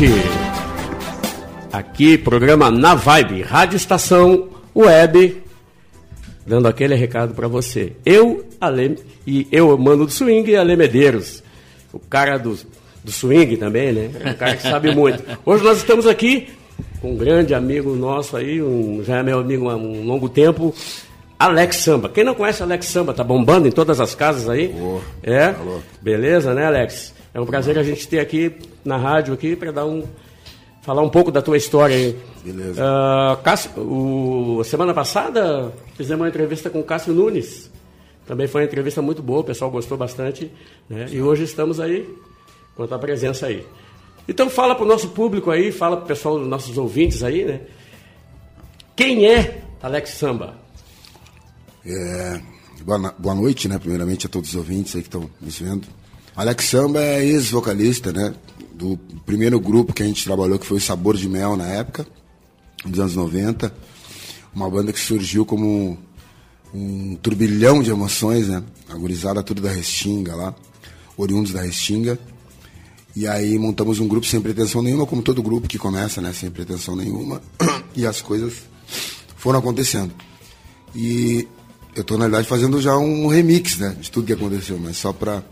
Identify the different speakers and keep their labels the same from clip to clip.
Speaker 1: Noite. Aqui, programa Na Vibe, Rádio Estação Web, dando aquele recado para você. Eu, Ale, e eu, mano do swing, e Ale Medeiros, o cara do, do swing também, né? É um cara que sabe muito. Hoje nós estamos aqui com um grande amigo nosso aí, um, já é meu amigo há um longo tempo, Alex Samba. Quem não conhece Alex Samba, tá bombando em todas as casas aí. Oh, é? Alô. Beleza, né, Alex? É um prazer a gente ter aqui na rádio aqui para dar um falar um pouco da tua história aí.
Speaker 2: Beleza.
Speaker 1: Uh, Cássio, o, semana passada fizemos uma entrevista com o Cássio Nunes. Também foi uma entrevista muito boa, o pessoal gostou bastante. Né? E hoje estamos aí com a tua presença aí. Então fala para o nosso público aí, fala para o pessoal dos nossos ouvintes aí, né? Quem é Alex Samba?
Speaker 2: É, boa, boa noite, né? Primeiramente a todos os ouvintes aí que estão nos vendo. Alex Samba é ex-vocalista, né? Do primeiro grupo que a gente trabalhou, que foi o Sabor de Mel na época, dos anos 90. Uma banda que surgiu como um turbilhão de emoções, né? A gurizada tudo da Restinga lá, oriundos da Restinga. E aí montamos um grupo sem pretensão nenhuma, como todo grupo que começa, né? Sem pretensão nenhuma. E as coisas foram acontecendo. E eu estou na verdade, fazendo já um remix, né? De tudo que aconteceu, mas só para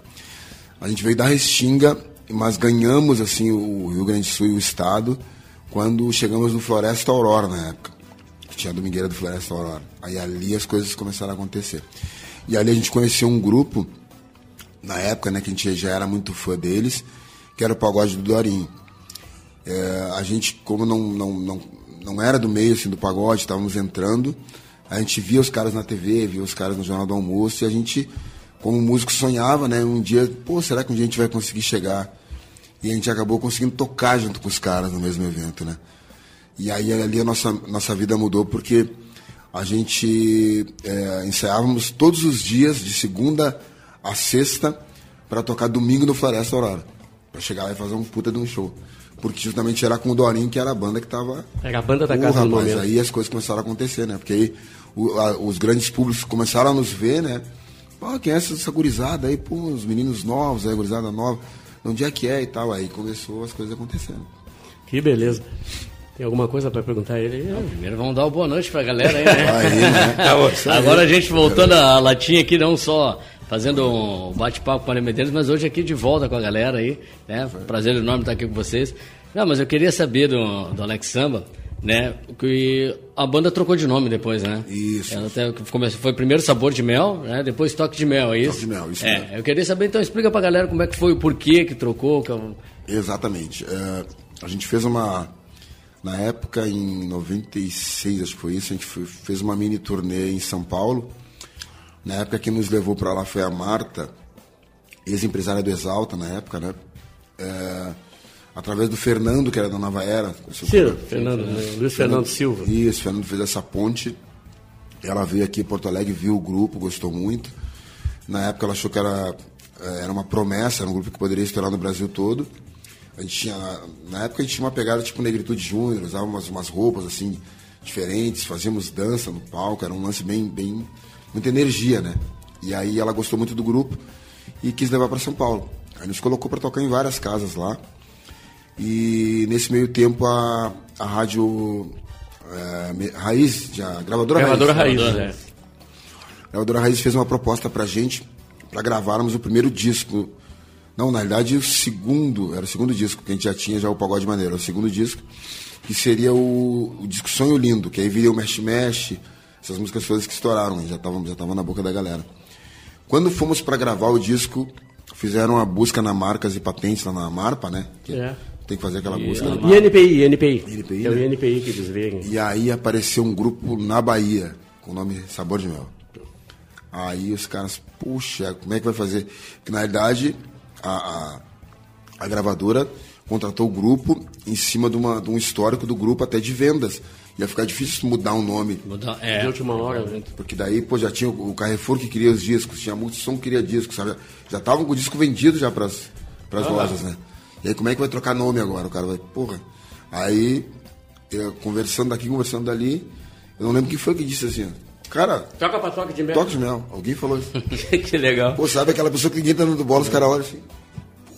Speaker 2: a gente veio da Restinga, mas ganhamos assim o Rio Grande do Sul e o estado quando chegamos no Floresta Aurora na época. Que tinha a Domingueira do Floresta Aurora. Aí ali as coisas começaram a acontecer. E ali a gente conheceu um grupo, na época, né, que a gente já era muito fã deles, que era o Pagode do Dorinho. É, a gente, como não, não, não, não era do meio assim, do pagode, estávamos entrando, a gente via os caras na TV, via os caras no Jornal do Almoço, e a gente como músico sonhava, né? Um dia, pô, será que um dia a gente vai conseguir chegar? E a gente acabou conseguindo tocar junto com os caras no mesmo evento, né? E aí ali a nossa, nossa vida mudou porque a gente é, ensaiávamos todos os dias, de segunda a sexta, para tocar domingo no Floresta Aurora. Para chegar lá e fazer um puta de um show. Porque justamente era com o Dorinho, que era a banda que tava.
Speaker 1: Era a banda da casa do
Speaker 2: momento. aí as coisas começaram a acontecer, né? Porque aí o, a, os grandes públicos começaram a nos ver, né? Pô, quem é essa, essa gurizada aí? Pô, os meninos novos, aí, gurizada nova. Onde é que é e tal? Aí começou as coisas acontecendo.
Speaker 1: Que beleza. Tem alguma coisa para perguntar a ele?
Speaker 3: Não, primeiro vamos dar uma boa noite para a galera aí, né? aí, né? Tá Agora a gente voltando a latinha aqui, não só fazendo um bate-papo com a Medeiros, mas hoje aqui de volta com a galera aí, né? Prazer enorme estar aqui com vocês. Não, mas eu queria saber do, do Alex Samba, né? Que a banda trocou de nome depois, né?
Speaker 2: Isso.
Speaker 3: Ela até começou, foi primeiro Sabor de Mel, né? Depois Toque de Mel, é isso?
Speaker 2: Toque de Mel, isso
Speaker 3: é, mesmo. Eu queria saber, então, explica pra galera como é que foi o porquê que trocou. Que eu...
Speaker 2: Exatamente. É, a gente fez uma... Na época, em 96, acho que foi isso, a gente fez uma mini turnê em São Paulo. Na época, quem nos levou para lá foi a Marta, ex-empresária do Exalta, na época, né? É, através do Fernando, que era da Nova Era.
Speaker 1: Sim, Fernando, Fernando, né? Luiz Fernando Silva.
Speaker 2: Isso, Fernando fez essa ponte. Ela veio aqui em Porto Alegre, viu o grupo, gostou muito. Na época ela achou que era, eh, era uma promessa, era um grupo que poderia estourar no Brasil todo. A gente tinha, na época a gente tinha uma pegada tipo Negritude Júnior, usava umas, umas roupas assim diferentes, fazíamos dança no palco, era um lance bem, bem, muita energia, né? E aí ela gostou muito do grupo e quis levar para São Paulo. Aí nos colocou para tocar em várias casas lá. E nesse meio tempo a, a rádio é, Raiz, a gravadora,
Speaker 1: gravadora Raiz. Raiz,
Speaker 2: né? A gravadora Raiz fez uma proposta pra gente para gravarmos o primeiro disco. Não, na realidade o segundo, era o segundo disco, que a gente já tinha já o Pagode Maneiro, o segundo disco, que seria o, o disco Sonho Lindo, que aí viria o Mexe Mexe, essas músicas todas que estouraram, já estavam já na boca da galera. Quando fomos para gravar o disco, fizeram uma busca na marcas e patentes lá na Marpa, né? Que
Speaker 1: É.
Speaker 2: Tem que fazer aquela busca.
Speaker 1: E NPI, NPI.
Speaker 2: NPI,
Speaker 1: é o
Speaker 2: né?
Speaker 1: NPI que eles veem.
Speaker 2: E aí apareceu um grupo na Bahia, com o nome Sabor de Mel. Aí os caras, puxa, como é que vai fazer? Porque na realidade a, a, a gravadora contratou o grupo em cima de, uma, de um histórico do grupo até de vendas. Ia ficar difícil mudar o nome.
Speaker 3: Mudar-
Speaker 1: De
Speaker 3: É,
Speaker 1: última hora. né?
Speaker 2: Porque daí, pô, já tinha o Carrefour que queria os discos, tinha a Multissom que queria discos, sabe? Já estavam com o disco vendido já pras, pras lojas, né? E aí, como é que vai trocar nome agora? O cara vai, porra. Aí, eu, conversando daqui, conversando dali, eu não lembro quem foi que disse assim, ó, cara,
Speaker 1: Toca pra toque de mel.
Speaker 2: toque de mel. Alguém falou isso.
Speaker 1: que legal.
Speaker 2: Pô, sabe aquela pessoa que ninguém tá dando bola, os caras olham assim,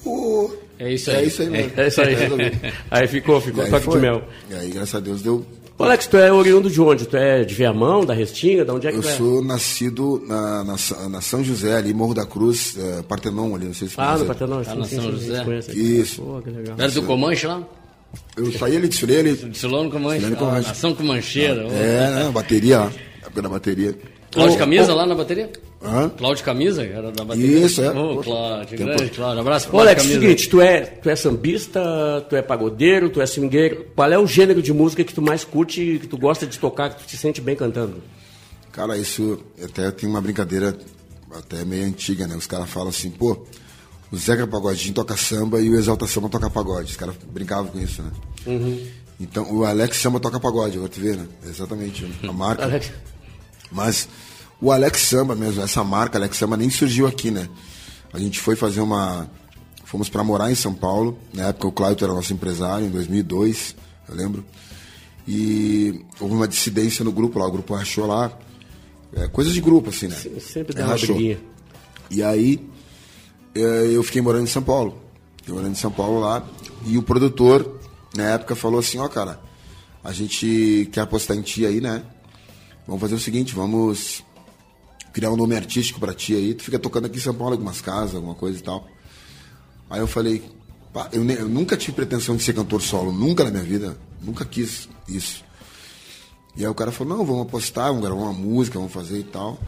Speaker 2: pô...
Speaker 3: É isso
Speaker 2: É
Speaker 3: aí.
Speaker 2: isso aí mesmo.
Speaker 1: É isso aí.
Speaker 2: Resolvi.
Speaker 1: Aí ficou,
Speaker 2: E
Speaker 1: ficou
Speaker 2: aí
Speaker 1: toque
Speaker 2: foi.
Speaker 1: de mel.
Speaker 2: E aí, graças a Deus, deu...
Speaker 1: Ô, Alex, tu é oriundo de onde? Tu é de Viamão, da Restinga? De onde é que
Speaker 2: Eu
Speaker 1: tu é?
Speaker 2: sou nascido na, na, na São José, ali, Morro da Cruz, eh, Partenon ali, não sei se
Speaker 1: Ah, no
Speaker 2: conhece.
Speaker 1: Partenon.
Speaker 3: Tá
Speaker 1: sim,
Speaker 3: na
Speaker 1: sim,
Speaker 3: São
Speaker 1: sim,
Speaker 3: José?
Speaker 1: aqui.
Speaker 2: Isso.
Speaker 1: Pô, que legal.
Speaker 3: Era do Comanche lá?
Speaker 2: Eu saí ali, desfilei ali.
Speaker 3: Desfilou no Comanche.
Speaker 2: Desfilei no
Speaker 3: Ah,
Speaker 2: Comanche.
Speaker 3: Nação Comancheira. ô.
Speaker 2: É, né, bateria, lá. época da bateria.
Speaker 3: Cláudio Camisa lá na bateria?
Speaker 2: Hã?
Speaker 3: Cláudio Camisa, era da bateria?
Speaker 2: Isso, é.
Speaker 3: Ô,
Speaker 2: Pô,
Speaker 3: Cláudio,
Speaker 2: tempo-
Speaker 3: grande Cláudio. Abraço
Speaker 1: Ô,
Speaker 3: pro
Speaker 1: Alex,
Speaker 3: Camisa.
Speaker 1: seguinte, tu é, tu é sambista, tu é pagodeiro, tu é swingueiro. Qual é o gênero de música que tu mais curte, que tu gosta de tocar, que tu te sente bem cantando?
Speaker 2: Cara, isso até tem uma brincadeira até meio antiga, né? Os caras falam assim, pô, o Zeca Pagodinho toca samba e o Exalta Samba toca pagode. Os caras brincavam com isso, né? Então, o Alex Samba toca pagode, agora tu vê, né? Exatamente, a marca.
Speaker 1: Alex,
Speaker 2: Mas o Alex Samba mesmo, essa marca Alex Samba nem surgiu aqui, né? A gente foi fazer uma. Fomos para morar em São Paulo. Na época o Claudio era nosso empresário, em 2002, eu lembro. E houve uma dissidência no grupo lá, o grupo rachou lá. É, coisa de grupo, assim, né?
Speaker 1: sempre
Speaker 2: É,
Speaker 1: dá uma
Speaker 2: rachou.
Speaker 1: briguinha.
Speaker 2: E aí eh, eu fiquei morando em São Paulo. Fiquei morando em São Paulo lá. E o produtor, na época, falou assim, ó, cara, a gente quer apostar em ti aí, né? Vamos fazer o seguinte, vamos criar um nome artístico pra ti aí. Tu fica tocando aqui em São Paulo, algumas casas, alguma coisa e tal. Aí eu falei, pá, eu, eu nunca tive pretensão de ser cantor solo, nunca na minha vida. Nunca quis isso. E aí o cara falou, não, vamos apostar, vamos gravar uma música, vamos fazer e tal.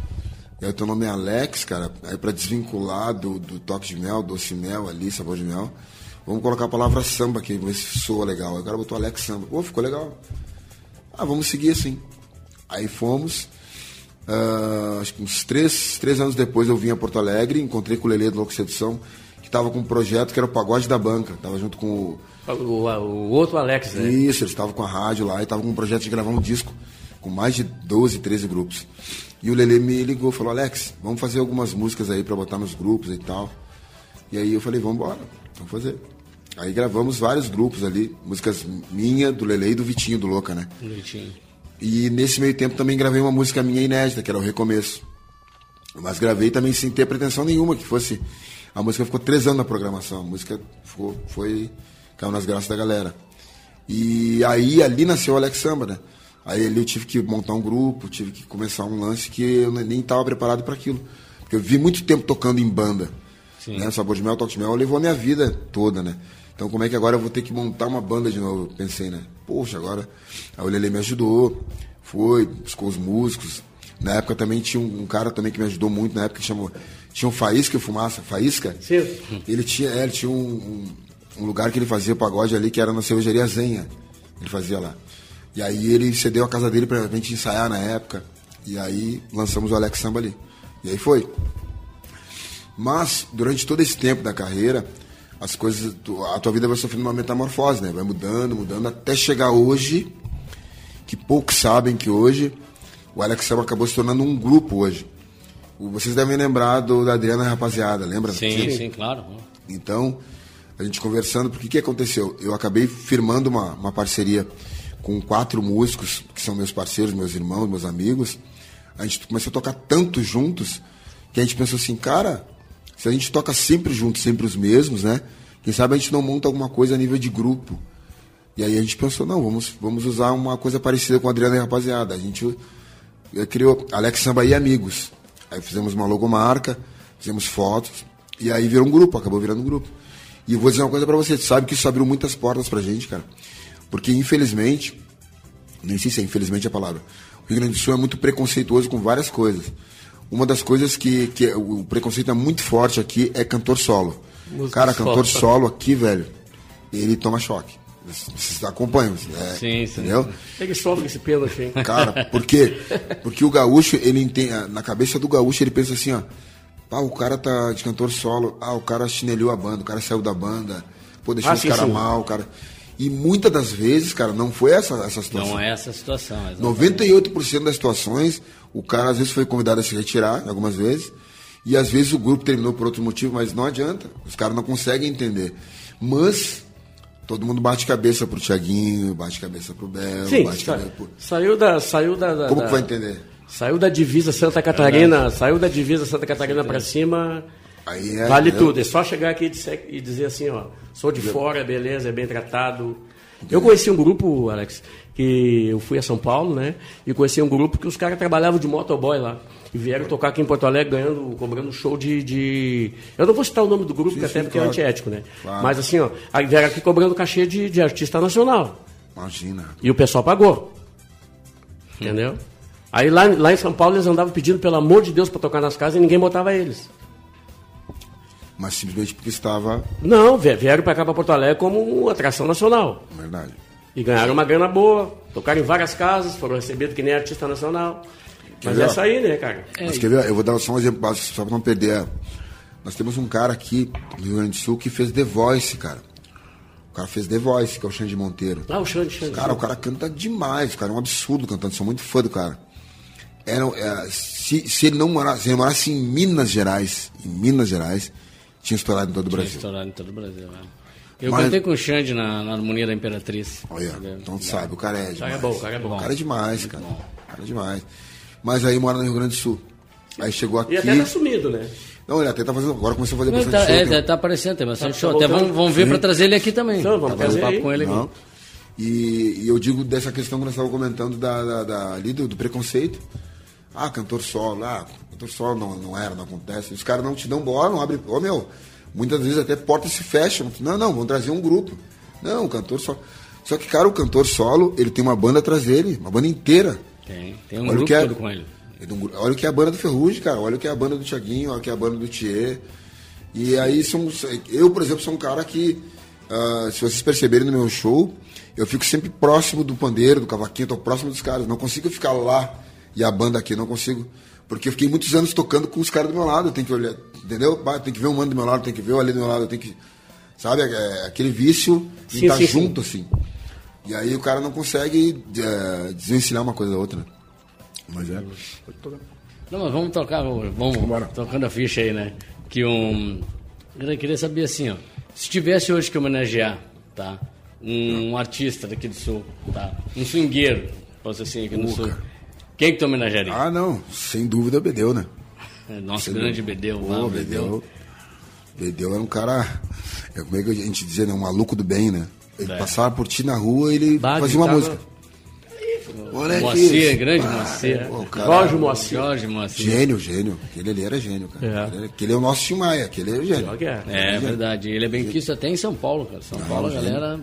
Speaker 2: E aí o teu nome é Alex, cara, aí pra desvincular do, do toque de mel, doce mel ali, sabor de mel, vamos colocar a palavra samba aqui, ver se soa legal. Aí o cara botou Alex Samba. Pô, ficou legal. Ah, vamos seguir assim. Aí fomos. ah, acho que uns três, três anos depois eu vim a Porto Alegre, encontrei com o Lelê do Louco Sedução, que estava com um projeto que era o Pagode da Banca. Tava junto com o,
Speaker 1: O, o- o outro Alex, né?
Speaker 2: isso, eles estavam com a rádio lá e estavam com um projeto de gravar um disco com mais de 12, 13 grupos. E o Lele me ligou e falou, Alex, vamos fazer algumas músicas aí pra botar nos grupos e tal. E aí eu falei, vamos embora, vamos fazer. Aí gravamos vários grupos ali, músicas minha, do Lele e do Vitinho, do Louca, né?
Speaker 3: Bonitinho.
Speaker 2: E nesse meio tempo também gravei uma música minha inédita, que era o Recomeço. Mas gravei também sem ter pretensão nenhuma, que fosse. A música ficou três anos na programação. A música ficou, foi. caiu nas graças da galera. E aí ali nasceu o Alex Samba, né? Aí ali eu tive que montar um grupo, tive que começar um lance que eu nem estava preparado para aquilo. Porque eu vi muito tempo tocando em banda. Né? Sabor de Mel, Toque de Mel levou a minha vida toda, né? Então como é que agora eu vou ter que montar uma banda de novo? Eu pensei, né? Poxa, agora. Aí o Lele me ajudou, foi, buscou os músicos. Na época também tinha um, um cara também que me ajudou muito, na época que chamou. Tinha um Faísca e Fumaça. Faísca?
Speaker 1: Sim.
Speaker 2: Ele tinha, é, ele tinha um, um, um lugar que ele fazia pagode ali, que era na cervejaria Zenha. Ele fazia lá. E aí ele cedeu a casa dele pra gente ensaiar na época. E aí lançamos o Alex Samba ali. E aí foi. Mas, durante todo esse tempo da carreira, as coisas. A tua vida vai sofrendo uma metamorfose, né? Vai mudando, mudando, até chegar hoje, que poucos sabem que hoje o Alex Samba acabou se tornando um grupo hoje. Vocês devem lembrar do, da Adriana Rapaziada, lembra?
Speaker 3: Sim, sim, claro.
Speaker 2: Então, a gente conversando, porque o que aconteceu? Eu acabei firmando uma, uma parceria com quatro músicos, que são meus parceiros, meus irmãos, meus amigos. A gente começou a tocar tanto juntos, que a gente pensou assim, cara, se a gente toca sempre juntos, sempre os mesmos, né? Quem sabe a gente não monta alguma coisa a nível de grupo. E aí a gente pensou, não, vamos, vamos usar uma coisa parecida com a Adriana e a Rapaziada. A gente eh, criou Alex Samba e Amigos. Aí fizemos uma logomarca, fizemos fotos, e aí virou um grupo, acabou virando um grupo. E vou dizer uma coisa pra você, sabe que isso abriu muitas portas pra gente, cara. Porque infelizmente, nem sei se é infelizmente a palavra, o Rio Grande do Sul é muito preconceituoso com várias coisas. Uma das coisas que, que o preconceito é muito forte aqui é cantor solo. Música Cara, cantor solo. solo aqui, velho, ele toma choque. Vocês acompanham,
Speaker 3: é, sim, sim.
Speaker 1: entendeu? Ele sofre esse pelo assim.
Speaker 2: Cara, por quê? Porque o gaúcho, ele tem, na cabeça do gaúcho, ele pensa assim, ó, pá, o cara tá de cantor solo, ah, o cara chinelhou a banda, o cara saiu da banda, pô, deixou ah, os caras mal, o cara... E muitas das vezes, cara, não foi essa, essa situação.
Speaker 3: Não é essa situação.
Speaker 2: Exatamente. 98% das situações, o cara às vezes foi convidado a se retirar, algumas vezes, e às vezes o grupo terminou por outro motivo, mas não adianta. Os caras não conseguem entender. Mas todo mundo bate cabeça pro Tiaguinho, bate cabeça pro Belo,
Speaker 1: Sim,
Speaker 2: bate
Speaker 1: sa cabeça pro... Saiu da. Saiu da, da
Speaker 2: Como
Speaker 1: da,
Speaker 2: que vai entender?
Speaker 1: Saiu da divisa Santa Catarina, é saiu da divisa Santa Catarina para cima. É, vale tudo. É só chegar aqui e dizer assim, ó, sou de fora, beleza, é bem tratado. Eu conheci um grupo, Alex, que eu fui a São Paulo, né? E conheci um grupo que os caras trabalhavam de motoboy lá. E vieram tocar aqui em Porto Alegre ganhando, cobrando show de, de... Eu não vou citar o nome do grupo, sim, até sim, porque é claro. é antiético, né? Claro. Mas assim, ó, aí vieram aqui cobrando cachê de, de artista nacional.
Speaker 2: Imagina.
Speaker 1: E o pessoal pagou. Entendeu? Aí lá, lá em São Paulo eles andavam pedindo, pelo amor de Deus, para tocar nas casas e ninguém botava eles.
Speaker 2: Mas simplesmente porque estava.
Speaker 1: Não, vieram para cá para Porto Alegre como atração nacional.
Speaker 2: Verdade.
Speaker 1: E ganharam uma grana boa, tocaram em várias casas, foram recebidos que nem artista nacional. Mas é essa aí, né, cara?
Speaker 2: Mas quer ver? Eu vou dar só um exemplo só para não perder. Nós temos um cara aqui no Rio Grande do Sul que fez The Voice, cara. O cara fez The Voice, que é o Xande Monteiro.
Speaker 1: Ah, o Xande, Xande.
Speaker 2: Cara, o cara canta demais, cara. É um absurdo cantando. Sou muito fã do cara. Era, é, se, se, ele não morasse, se ele morasse em Minas Gerais, em Minas Gerais, tinha estourado em todo o Brasil. Tinha
Speaker 3: estourado em todo o Brasil, né? Eu Mas... cantei com o Xande na, na harmonia da Imperatriz.
Speaker 2: Olha, então tu sabe, o cara é demais. O cara é
Speaker 1: bom, o cara é bom.
Speaker 2: O cara é demais, cara. O cara é demais. Mas aí mora no Rio Grande do Sul. Aí chegou aqui.
Speaker 1: E até tá sumido, né?
Speaker 2: Não, ele até tá fazendo. Agora começou a fazer
Speaker 3: bastante
Speaker 2: tá,
Speaker 3: show. É, tem... tá aparecendo, tem bastante tá, show. Tá até vamos, vamos ver para trazer ele aqui também.
Speaker 1: Então, vamos tá fazer um papo com ele
Speaker 2: aqui. E, e, eu digo dessa questão que nós estávamos comentando da, da, da ali do, do, preconceito. Ah, cantor solo, ah, cantor solo não, não era, não acontece. Os caras não te dão bola, não abrem. Ô meu, muitas vezes até portas se fecham. Não, não, vamos trazer um grupo. Não, o cantor solo. Só que, cara, o cantor solo, ele tem uma banda atrás dele, uma banda inteira.
Speaker 3: Tem, tem um olha grupo é, todo com ele.
Speaker 2: Olha o que é a banda do Ferrugem, cara. Olha o que é a banda do Tiaguinho, olha o que é a banda do Thier. E aí, são, eu, por exemplo, sou um cara que, uh, se vocês perceberem no meu show, eu fico sempre próximo do pandeiro, do cavaquinho, tô próximo dos caras. Não consigo ficar lá e a banda aqui, não consigo. Porque eu fiquei muitos anos tocando com os caras do meu lado. Eu tenho que olhar, entendeu? Tem que ver o mano do meu lado, tem que ver o ali do meu lado, tem que Sabe? É, é aquele vício de estar tá junto, sim. assim. E aí o cara não consegue é, desvencilhar uma coisa da outra. Mas é.
Speaker 3: Não, mas vamos tocar, vamos Vambora. tocando a ficha aí, né? Que um. Eu queria saber assim, ó. Se tivesse hoje que homenagear, tá? Um, um artista daqui do sul, tá? Um swingueiro, posso assim, aqui no Uca. sul. Quem que tu homenagearia?
Speaker 2: Ah, não. Sem dúvida, Bedeu, né?
Speaker 3: É, nosso Sem grande Bedeu, lá, Bedeu.
Speaker 2: Bedeu. Bedeu era um cara, é, como é que a gente dizia, né? Um maluco do bem, né? Ele é. passava por ti na rua e ele bah, fazia uma tava... música.
Speaker 3: Olha Moacir, grande Moacir.
Speaker 1: Ah, Jorge Moacir.
Speaker 3: Jorge Moacir.
Speaker 2: Gênio, gênio. Aquele ali era gênio, cara. É. Aquele, aquele é o nosso Tim Maia, aquele era gênio.
Speaker 3: É, é, é verdade. Ele é bem quisto até em São Paulo, cara. São Paulo, a galera.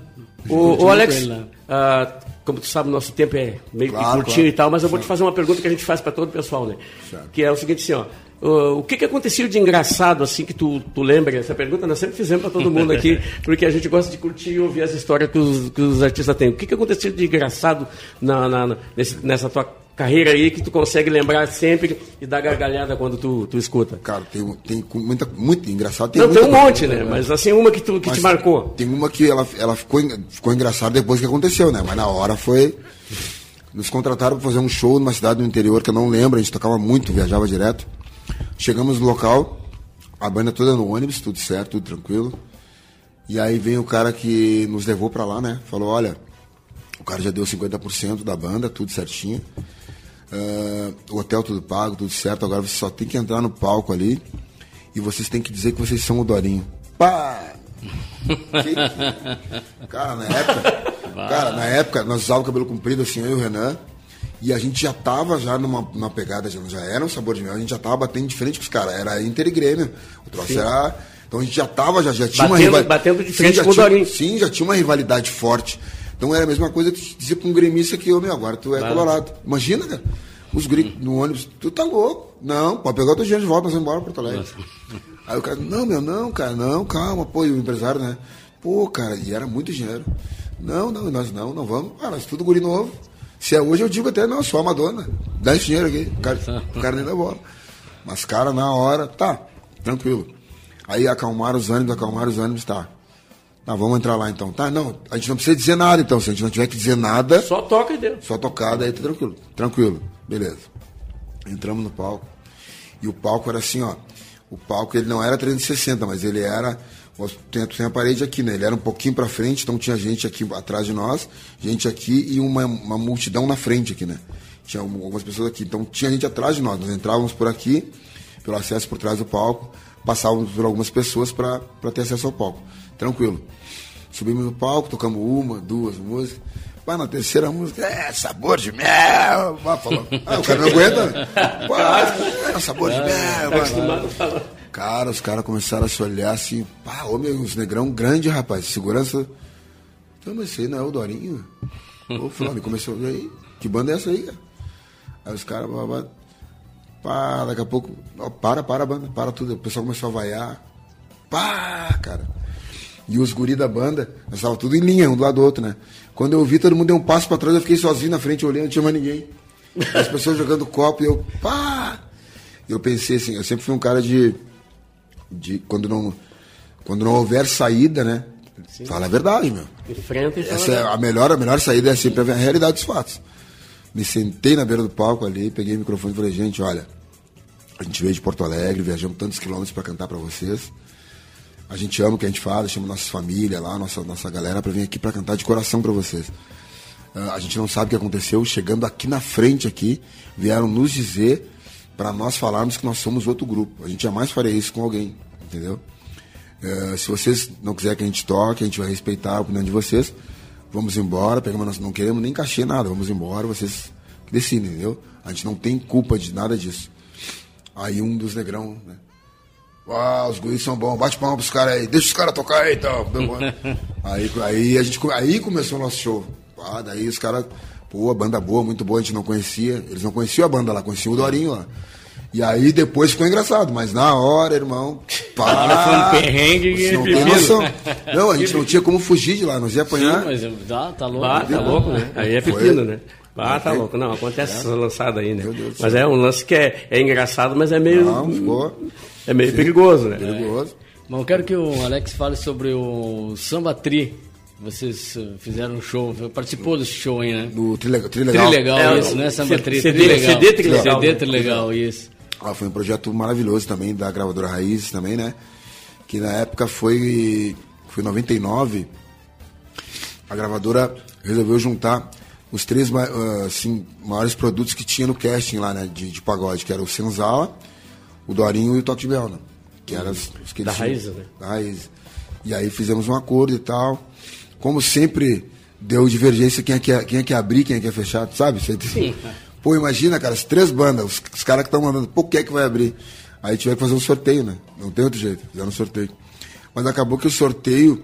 Speaker 1: O, o Alex, uh, como tu sabe, o nosso tempo é meio claro, curtinho claro. e tal, mas eu vou te fazer uma pergunta que a gente faz para todo o pessoal, né? Certo. Que é o seguinte assim, ó. O que, que aconteceu de engraçado, assim, que tu, tu lembra? Essa pergunta nós sempre fizemos para todo mundo aqui, porque a gente gosta de curtir e ouvir as histórias que os, que os artistas têm. O que, que aconteceu de engraçado na, na, nesse, nessa tua carreira aí que tu consegue lembrar sempre e dar gargalhada quando tu, tu escuta?
Speaker 2: Cara, tem, tem muita, muito engraçado.
Speaker 1: Tem, Não, tem um monte, né? Mas assim, uma que, tu, que te marcou.
Speaker 2: Tem uma que ela, ela ficou, ficou engraçada depois que aconteceu, né? Mas na hora foi. Nos contrataram para fazer um show numa cidade do interior que eu não lembro, a gente tocava muito, viajava direto. Chegamos no local, a banda toda no ônibus, tudo certo, tudo tranquilo. E aí vem o cara que nos levou para lá, né? Falou, olha, o cara já deu 50% da banda, tudo certinho. Uh, o hotel tudo pago, tudo certo. Agora você só tem que entrar no palco ali e vocês têm que dizer que vocês são o Dorinho. Pá! que, que... Cara, na época, cara, na época nós usávamos cabelo comprido assim, eu e o Renan. E a gente já tava já numa, numa pegada, já, já era um sabor de mel, a gente já tava batendo diferente com os caras. Era Inter e Grêmio. O troço Sim. era. Então a gente já tava, já, já tinha batendo, uma rivalidade.
Speaker 1: Batendo de frente sim, com o Dorinho.
Speaker 2: Sim, já tinha uma rivalidade forte. Então era a mesma coisa que dizer pra um gremista que, ô meu, agora tu é claro. colorado. Imagina, cara. Os gritos no ônibus, tu tá louco? Não, pode pegar o teu dinheiro de volta, nós vamos embora para Porto Alegre. Aí o cara, não, meu, não, cara, não, calma, pô, e o empresário, né? Pô, cara, e era muito dinheiro. Não, não, nós não, não vamos. Ah, nós tudo guri novo. Se é hoje, eu digo até, não, sou a Madonna. Dá esse dinheiro aqui. O cara, o cara nem dá bola. Mas, cara, na hora, tá, tranquilo. Aí acalmaram os ânimos, acalmaram os ânimos, tá. Tá, vamos entrar lá então. Tá, não, a gente não precisa dizer nada então. Se a gente não tiver que dizer nada.
Speaker 1: Só toca e deu.
Speaker 2: Só tocada, aí tá tranquilo. Tranquilo, beleza. Entramos no palco. E o palco era assim, ó. O palco ele não era 360, mas ele era tem, tem a parede aqui, né? Ele era um pouquinho para frente, então tinha gente aqui atrás de nós, gente aqui e uma, uma multidão na frente aqui, né? Tinha algumas pessoas aqui. Então tinha gente atrás de nós. Nós entrávamos por aqui, pelo acesso por trás do palco, passávamos por algumas pessoas para ter acesso ao palco. Tranquilo. Subimos no palco, tocamos uma, duas músicas. Mas na terceira música, é sabor de mel. Falou, ah, o cara não aguenta. É sabor de mel. Mano. Cara, os caras começaram a se olhar assim, pá, meu, uns negrão grande, rapaz, segurança. Então, mas esse aí não é o Dorinho? Ô, Fulano, começou, e aí? Que banda é essa aí, cara? Aí os caras, pá, daqui a pouco, ó, para, para a banda, para tudo. O pessoal começou a vaiar. Pá, cara. E os guri da banda, nós estava tudo em linha, um do lado do outro, né? Quando eu vi, todo mundo deu um passo para trás, eu fiquei sozinho na frente, olhando, não tinha mais ninguém. As pessoas jogando copo e eu, pá! Eu pensei assim, eu sempre fui um cara de de quando não quando não houver saída, né? Sim. Fala a verdade, meu.
Speaker 1: Enfrenta e fala
Speaker 2: Essa é a melhor, a melhor saída é sempre a realidade dos fatos. Me sentei na beira do palco ali, peguei o microfone e falei, gente, olha, a gente veio de Porto Alegre, viajamos tantos quilômetros para cantar para vocês. A gente ama o que a gente faz, chama nossas famílias lá, nossa, nossa galera para vir aqui para cantar de coração para vocês. Uh, a gente não sabe o que aconteceu, chegando aqui na frente aqui, vieram nos dizer para nós falarmos que nós somos outro grupo. A gente jamais faria isso com alguém, entendeu? É, se vocês não quiserem que a gente toque, a gente vai respeitar a opinião de vocês. Vamos embora, pegamos, nós não queremos nem cachê nada, vamos embora, vocês decidem, entendeu? A gente não tem culpa de nada disso. Aí um dos negrão, né? Uau, os guris são bons, bate palma pros caras aí, deixa os caras tocar aí então. aí, aí a gente aí começou o nosso show. Ah, daí os caras Pô, banda boa, muito boa, a gente não conhecia. Eles não conheciam a banda lá, conheciam o Dorinho lá. E aí depois ficou engraçado, mas na hora, irmão.
Speaker 1: Pá, foi um perrengue
Speaker 2: não tem noção. Não, a gente não tinha como fugir de lá, nós ia apanhar.
Speaker 3: Sim, mas tá, tá louco.
Speaker 1: Ah, tá louco, né? Aí é pepino, né? Ah, tá louco. Não, acontece é. essa lançada aí, né? Mas é um lance que é, é engraçado, mas é meio. Não, ficou. É meio Sim, perigoso, né?
Speaker 2: Perigoso.
Speaker 3: É. Mas eu quero que o Alex fale sobre o Samba Tri vocês uh, fizeram um show, participou desse show aí, né?
Speaker 2: Do Trilegal. Trilegal,
Speaker 3: Trilegal é, isso, né? Samba
Speaker 1: Tri, CD, Trilegal. CD Trilegal.
Speaker 3: CD Trilegal, isso.
Speaker 2: Ah, foi um projeto maravilhoso também, da gravadora Raiz também, né? Que na época foi, foi 99, a gravadora resolveu juntar os três uh, assim, maiores produtos que tinha no casting lá, né? De, de pagode, que era o Senzala, o Dorinho e o Toque de né? Que eram os, os que
Speaker 1: Da Raiz, né?
Speaker 2: Da Raiz. E aí fizemos um acordo e tal como sempre, deu divergência quem é que, é, quem é que é abrir, quem é que é fechar, sabe? Sim. Pô, imagina, cara, as três bandas, os, os caras que estão mandando, pô, quem é que vai abrir? Aí tiver que fazer um sorteio, né? Não tem outro jeito, fizeram um sorteio. Mas acabou que o sorteio,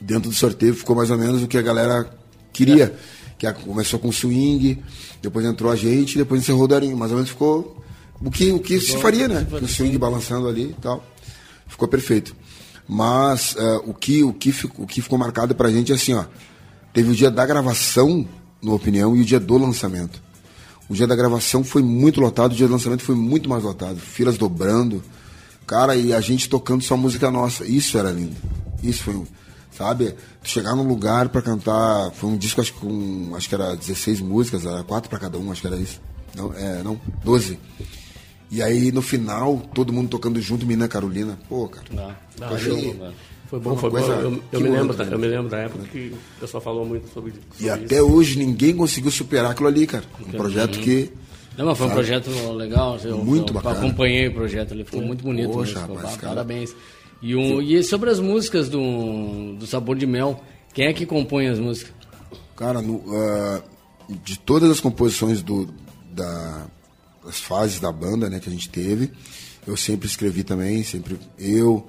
Speaker 2: dentro do sorteio, ficou mais ou menos o que a galera queria. Que começou com swing, depois entrou a gente, depois encerrou o Darinho. Mais ou menos ficou o que, o que se faria, né? O swing balançando ali e tal. Ficou perfeito. Mas uh, o, que, o, que ficou, o que ficou marcado pra gente é assim, ó. Teve o dia da gravação, na opinião, e o dia do lançamento. O dia da gravação foi muito lotado, o dia do lançamento foi muito mais lotado. Filas dobrando. Cara, e a gente tocando só música nossa. Isso era lindo. Isso foi, sabe? Chegar num lugar para cantar. Foi um disco, acho que com. Acho que era 16 músicas, era quatro para cada um, acho que era isso. Não, é, não, 12. E aí, no final, todo mundo tocando junto, Mina Carolina. Pô, cara.
Speaker 1: Não, não, foi bom, foi bom. Eu, eu me lembro, eu me lembro da época que o pessoal falou muito sobre, sobre
Speaker 2: E até hoje ninguém conseguiu superar aquilo ali, cara. Um projeto que.
Speaker 3: Não, mas foi um projeto legal. Eu,
Speaker 2: muito
Speaker 3: eu,
Speaker 2: bacana.
Speaker 3: acompanhei o projeto, ele ficou muito bonito.
Speaker 2: Poxa, rapaz,
Speaker 3: Parabéns. E, um, e sobre as músicas do, do Sabor de Mel, quem é que compõe as músicas?
Speaker 2: Cara, no, uh, de todas as composições do, da, as fases da banda né, que a gente teve. Eu sempre escrevi também, sempre eu,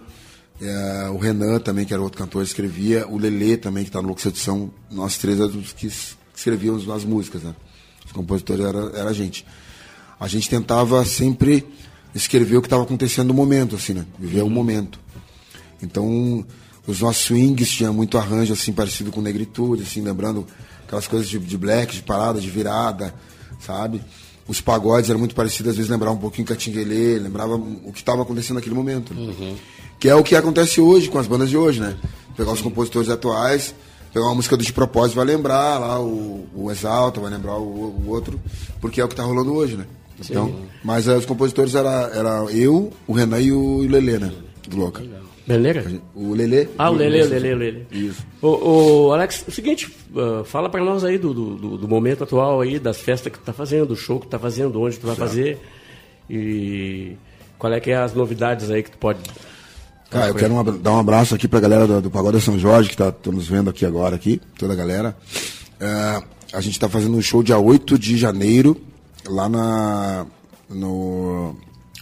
Speaker 2: é, o Renan também, que era outro cantor, escrevia, o Lelê também, que está no Louco Sedução, nós três éramos que escrevíamos as músicas, né? Os compositores era, era a gente. A gente tentava sempre escrever o que estava acontecendo no momento, assim, né? Viver o momento. Então, os nossos swings tinham muito arranjo, assim, parecido com negritude, assim, lembrando aquelas coisas de, de black, de parada, de virada, sabe? Os pagodes eram muito parecidos, às vezes lembrava um pouquinho Catinguelê, lembrava o que estava acontecendo naquele momento. Né? Uhum. Que é o que acontece hoje com as bandas de hoje, né? Pegar os compositores atuais, pegar uma música do De Propósito, vai lembrar lá o, o Exalta, vai lembrar o, o outro, porque é o que está rolando hoje, né? Então, mas uh, os compositores era, era eu, o Renan e o, Lelê, né? Do Louca.
Speaker 1: Beleira?
Speaker 2: O Lelê.
Speaker 1: Ah, o Lelê, o Lelê, o Lelê. Isso. O, o Alex, é o seguinte, uh, fala para nós aí do, do, do, momento atual aí, das festas que tu tá fazendo, do show que tu tá fazendo, onde tu vai certo. fazer. E qual é que é as novidades aí que tu pode.
Speaker 2: Cara, eu quero uma, dar um abraço aqui pra galera do, do Pagoda São Jorge, que tá, tá nos vendo aqui agora, aqui, toda a galera. Uh, a gente tá fazendo um show dia 8 de janeiro, lá na, no,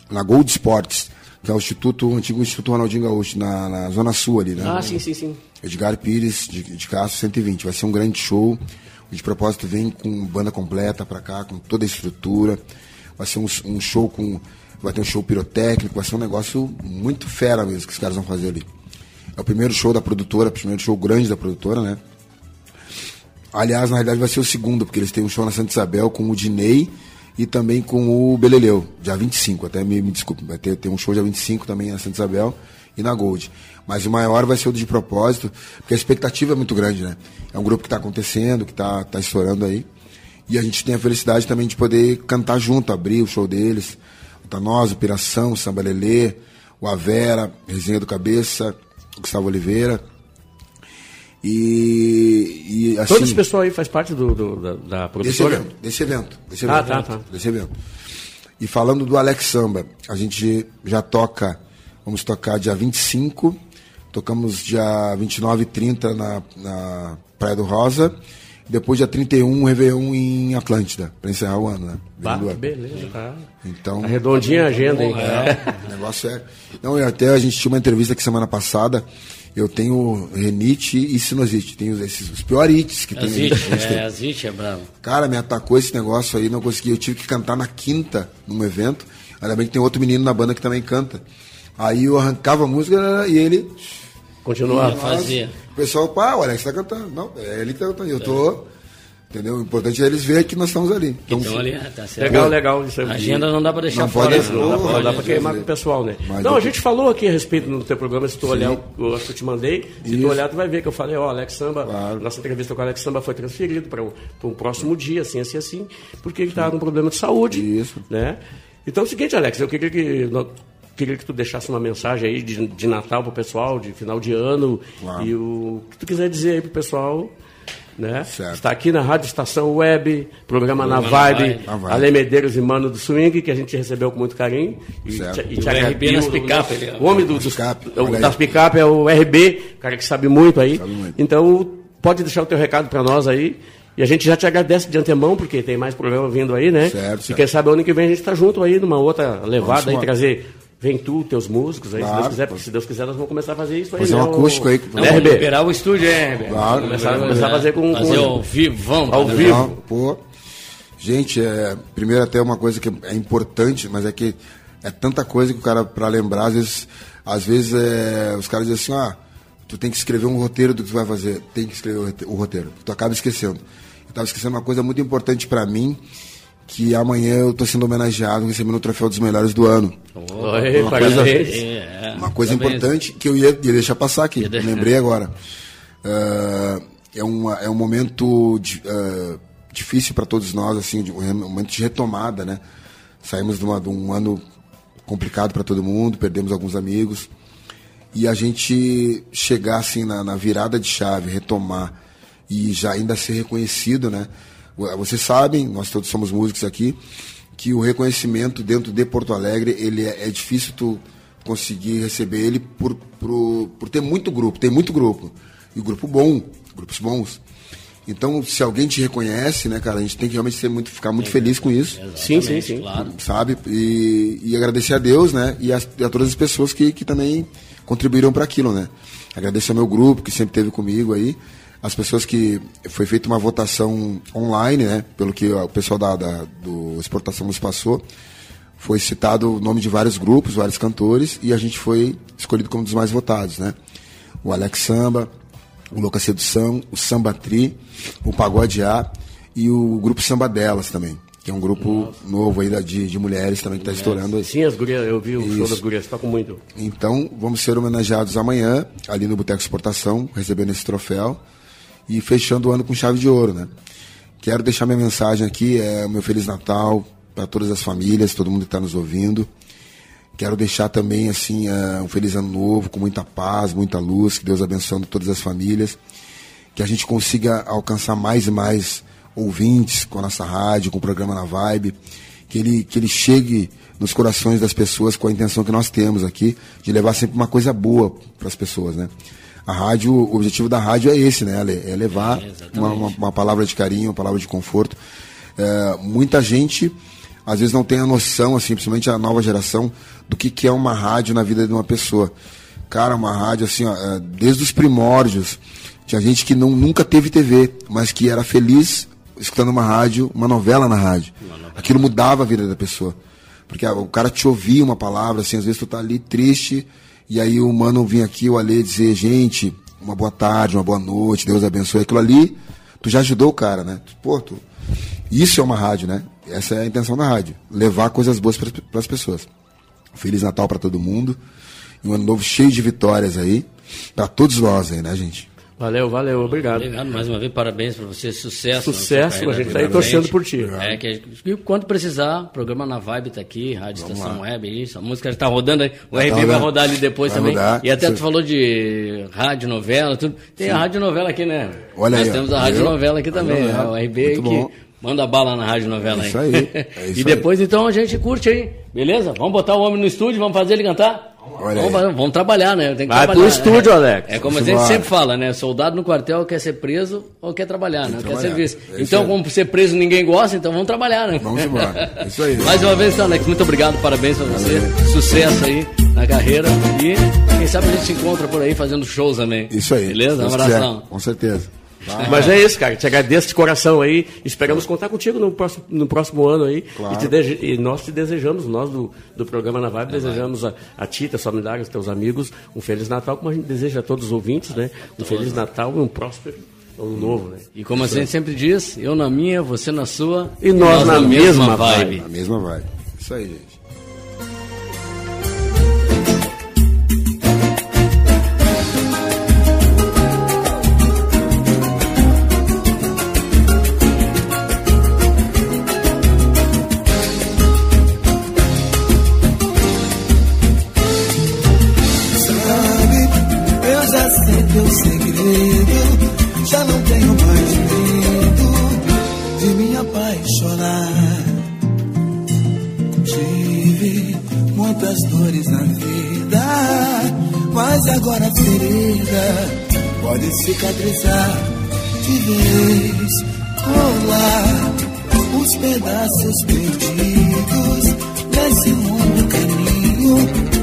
Speaker 2: na Gold Sports que é o Instituto, o antigo Instituto Ronaldinho Gaúcho, na, na Zona Sul ali, né?
Speaker 1: Ah, sim, sim, sim.
Speaker 2: Edgar Pires, de, de Castro 120. Vai ser um grande show. De propósito, vem com banda completa pra cá, com toda a estrutura. Vai ser um, um show com. Vai ter um show pirotécnico, vai ser um negócio muito fera mesmo que os caras vão fazer ali. É o primeiro show da produtora, o primeiro show grande da produtora, né? Aliás, na realidade vai ser o segundo, porque eles têm um show na Santa Isabel com o Dinei e também com o Beleleu, dia 25, até me, me desculpe, vai ter, ter um show dia 25 também na Santa Isabel e na Gold. Mas o maior vai ser o de propósito, porque a expectativa é muito grande, né? É um grupo que está acontecendo, que está tá estourando aí. E a gente tem a felicidade também de poder cantar junto, abrir o show deles. O Tanosa, o Piração, o Samba Lelê, o Avera, Resenha do Cabeça, o Gustavo Oliveira. E, e assim,
Speaker 1: Todo esse pessoal aí faz parte do, do da, da produtora?
Speaker 2: Desse evento, desse evento. Desse ah, evento, tá, tá. Desse evento. E falando do Alex Samba, a gente já toca, vamos tocar dia 25, tocamos dia 29 e 30 na, na Praia do Rosa, depois dia 31, um Réveillon em Atlântida, para encerrar o ano, né?
Speaker 1: Bah, beleza, tá.
Speaker 2: Então,
Speaker 1: tá redondinha a agenda, hein?
Speaker 2: É, o negócio é. Não, até a gente tinha uma entrevista aqui semana passada eu tenho renite e sinusite. Tenho esses, os piores que tem.
Speaker 3: Azite, é, azite é bravo.
Speaker 2: Cara, me atacou esse negócio aí, não consegui. Eu tive que cantar na quinta, num evento. Ainda bem que tem outro menino na banda que também canta. Aí eu arrancava a música e ele.
Speaker 1: Continuava.
Speaker 3: Fazia.
Speaker 2: O pessoal, pá, o Alex tá cantando. Não, é ele que tá cantando. Eu tô. Entendeu? O importante é eles verem que nós estamos ali.
Speaker 3: Então, então ali, tá certo.
Speaker 1: Legal, legal. Isso
Speaker 3: a agenda não dá para deixar
Speaker 1: não
Speaker 3: fora.
Speaker 1: Pode, não, não, não, dá para queimar com o pessoal, né? Mas não, a gente falou aqui a respeito no teu programa, se tu Sim. olhar, eu, acho que eu te mandei, se Isso. tu olhar, tu vai ver que eu falei, ó, Alex Samba, claro. nossa entrevista com o Alex Samba foi transferido para um próximo dia, assim, assim, assim, porque ele estava com um problema de saúde. Isso. Né? Então é o seguinte, Alex, eu queria que queria que tu deixasse uma mensagem aí de, de Natal pro pessoal, de final de ano, claro. e o que tu quiser dizer aí pro pessoal né? Está aqui na Rádio Estação Web, programa, programa na Vibe, na Vibe. Ale Medeiros e Mano do Swing, que a gente recebeu com muito carinho.
Speaker 3: E, certo. te, e RB nas picape.
Speaker 1: O homem do, dos, das picape é o RB, cara que sabe muito aí. Sabe muito. Então, pode deixar o teu recado para nós aí. E a gente já te agradece de antemão, porque tem mais programa vindo aí, né? Certo, certo. E quem sabe ano que vem a gente está junto aí numa outra levada aí, trazer Vem tu, teus músicos aí, claro. se Deus quiser, porque se Deus quiser, nós vamos começar a fazer isso aí.
Speaker 2: Fazer né? um acústico aí.
Speaker 3: Não, RB. liberar o estúdio, é, RB.
Speaker 1: Claro. Começar, começar a fazer com...
Speaker 3: Fazer com... ao vivo, vamos.
Speaker 1: Ao vivo.
Speaker 2: Pô, gente, é, primeiro até uma coisa que é importante, mas é que é tanta coisa que o cara, para lembrar, às vezes, às vezes é, os caras dizem assim, ah, tu tem que escrever um roteiro do que tu vai fazer. Tem que escrever o roteiro. Tu acaba esquecendo. Eu estava esquecendo uma coisa muito importante para mim, que amanhã eu estou sendo homenageado, recebendo o troféu dos melhores do ano.
Speaker 1: Oi, uma, coisa,
Speaker 2: é, uma coisa importante que eu ia, ia deixar passar aqui, lembrei agora. Uh, é, uma, é um momento de, uh, difícil para todos nós, assim, um momento de retomada, né? Saímos de, uma, de um ano complicado para todo mundo, perdemos alguns amigos. E a gente chegar assim na, na virada de chave, retomar e já ainda ser reconhecido, né? Vocês sabem, nós todos somos músicos aqui, que o reconhecimento dentro de Porto Alegre, ele é, é difícil tu conseguir receber ele por, por, por ter muito grupo, tem muito grupo. E o grupo bom, grupos bons. Então, se alguém te reconhece, né, cara, a gente tem que realmente ser muito, ficar muito feliz com isso.
Speaker 1: Sim, sim, sim.
Speaker 2: Claro. Sabe? E, e agradecer a Deus, né? E a, a todas as pessoas que, que também contribuíram para aquilo, né? Agradecer ao meu grupo, que sempre esteve comigo aí. As pessoas que foi feita uma votação online, né? Pelo que o pessoal da, da do exportação nos passou, foi citado o nome de vários grupos, vários cantores e a gente foi escolhido como um dos mais votados, né? O Alex Samba, o Louca Sedução, o Samba Tri, o Pagode A e o grupo Samba Delas também que é um grupo Nossa. novo aí de, de mulheres também que está estourando aí.
Speaker 1: Sim, as gurias, eu vi o Isso. show das gurias, tocam muito.
Speaker 2: Então, vamos ser homenageados amanhã, ali no Boteco Exportação, recebendo esse troféu e fechando o ano com chave de ouro, né? Quero deixar minha mensagem aqui, é o meu Feliz Natal para todas as famílias, todo mundo que está nos ouvindo. Quero deixar também, assim, é, um Feliz Ano Novo, com muita paz, muita luz, que Deus abençoe todas as famílias, que a gente consiga alcançar mais e mais ouvintes com a nossa rádio, com o programa na Vibe, que ele, que ele chegue nos corações das pessoas com a intenção que nós temos aqui, de levar sempre uma coisa boa para as pessoas, né? A rádio, o objetivo da rádio é esse, né? É levar é, uma, uma, uma, palavra de carinho, uma palavra de conforto. É, muita gente, às vezes, não tem a noção, assim, principalmente a nova geração, do que, que é uma rádio na vida de uma pessoa. Cara, uma rádio, assim, ó, é, desde os primórdios, tinha gente que não, nunca teve TV, mas que era feliz escutando uma rádio, uma novela na rádio. Aquilo mudava a vida da pessoa. Porque o cara te ouvia uma palavra, assim, às vezes tu tá ali triste, e aí o mano vinha aqui, o Ale, dizer, gente, uma boa tarde, uma boa noite, Deus abençoe. Aquilo ali, tu já ajudou o cara, né? Pô, tu... Isso é uma rádio, né? Essa é a intenção da rádio. Levar coisas boas para as pessoas. Feliz Natal para todo mundo. E um ano novo cheio de vitórias aí. Para todos nós aí, né, gente?
Speaker 1: Valeu, valeu, obrigado.
Speaker 3: Obrigado mais uma vez, parabéns para você, sucesso.
Speaker 1: Sucesso, a gente está aí torcendo por ti.
Speaker 3: É, que, quando precisar, programa na Vibe está aqui, Rádio Vamos Estação lá. Web, isso, a música já está rodando aí, o RB vai, vai rodar ali depois vai também. Rodar. E até Você... tu falou de rádio novela, tudo. Tem Sim. a rádio novela aqui, né?
Speaker 2: Olha
Speaker 3: Nós
Speaker 2: aí,
Speaker 3: temos a rádio novela aqui também, é, o RB que manda bala na rádio novela
Speaker 2: é isso aí. É
Speaker 3: isso e depois aí. então a gente curte aí, beleza? Vamos botar o homem no estúdio, vamos fazer ele cantar? Vamos, vamos, trabalhar, né?
Speaker 1: Tem que Vai pro estúdio,
Speaker 3: é,
Speaker 1: Alex.
Speaker 3: É como a gente sempre fala, né? Soldado no quartel quer ser preso ou quer trabalhar, né? Quer serviço. É então, como ser preso ninguém gosta, então vamos trabalhar, né?
Speaker 2: Vamos embora. Isso aí.
Speaker 3: Mais uma vez, então, Alex, muito obrigado, parabéns pra você. Valeu. Sucesso aí na carreira. E quem sabe a gente se encontra por aí fazendo shows também.
Speaker 2: Isso aí.
Speaker 3: Beleza? Um abração.
Speaker 2: Com certeza.
Speaker 1: Mas é isso, cara. Te agradeço de coração aí. Esperamos contar contigo no próximo, no próximo ano aí. Claro. E, de, e, nós te desejamos, nós do, do programa Na Vibe, desejamos a, a ti, tua familiar, os teus amigos, um Feliz Natal, como a gente deseja a todos os ouvintes, né? Um Feliz Natal e um próspero ano novo, né?
Speaker 3: E como a gente sempre diz, eu na minha, você na sua.
Speaker 1: E nós, nós na, na, mesma, mesma vibe. vibe.
Speaker 2: Na mesma vibe. Isso aí, gente.
Speaker 4: Cicatrizar de vez, colar os pedaços perdidos nesse mundo caminho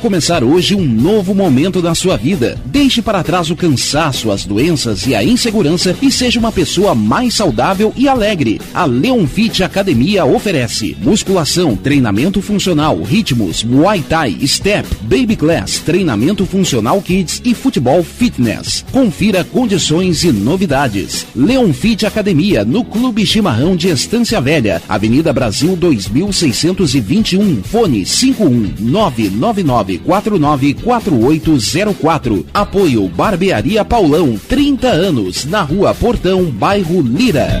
Speaker 5: começar hoje um novo momento da sua vida? Deixe para trás o cansaço, as doenças e a insegurança e seja uma pessoa mais saudável e alegre. A Leon Fit Academia oferece musculação, treinamento funcional, ritmos, muay thai, step, baby class, treinamento funcional kids e futebol fitness. Confira condições e novidades. Leon Fit Academia no Clube Chimarrão de Estância Velha, Avenida Brasil 2621, fone 51999 999494804. Apoio Barbearia Paulão, 30 anos, na Rua Portão, bairro Lira.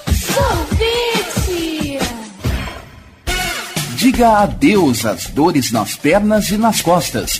Speaker 5: Diga adeus às dores nas pernas e nas costas.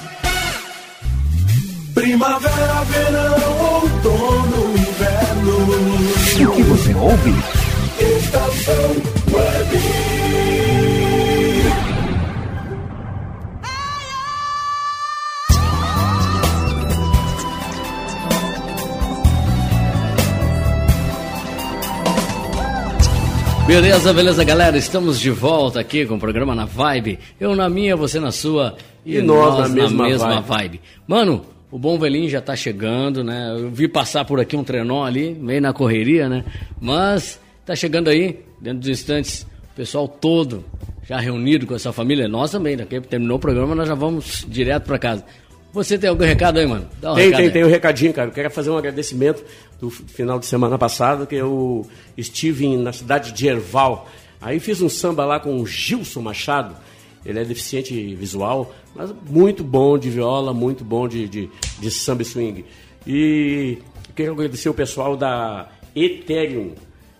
Speaker 6: Primavera, verão, outono, inverno.
Speaker 5: O que você ouve?
Speaker 6: Estação Web.
Speaker 3: Beleza, beleza, galera. Estamos de volta aqui com o programa na Vibe. Eu na minha, você na sua
Speaker 1: e, e nós, nós, na mesma, na mesma vibe. vibe.
Speaker 3: Mano, o Bom Velhinho já tá chegando, né? Eu vi passar por aqui um trenó ali, meio na correria, né? Mas tá chegando aí, dentro dos instantes, o pessoal todo já reunido com essa família. Nós também, daqui né? terminou o programa, nós já vamos direto para casa. Você tem algum recado aí, mano?
Speaker 1: Um tem, tem, aí. tem um recadinho, cara. Eu quero fazer um agradecimento do final de semana passado, que eu estive na cidade de Erval. Aí fiz um samba lá com o Gilson Machado. Ele é deficiente visual, mas muito bom de viola, muito bom de, de, de samba swing. E quero agradecer o pessoal da Ethereum,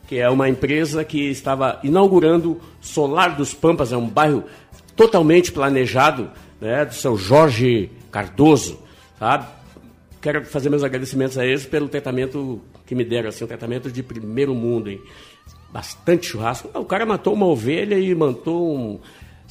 Speaker 1: que é uma empresa que estava inaugurando Solar dos Pampas, é um bairro totalmente planejado, né, do seu Jorge Cardoso, sabe? Quero fazer meus agradecimentos a eles pelo tratamento que me deram, assim, um tratamento de primeiro mundo, hein? Bastante churrasco. O cara matou uma ovelha e matou um,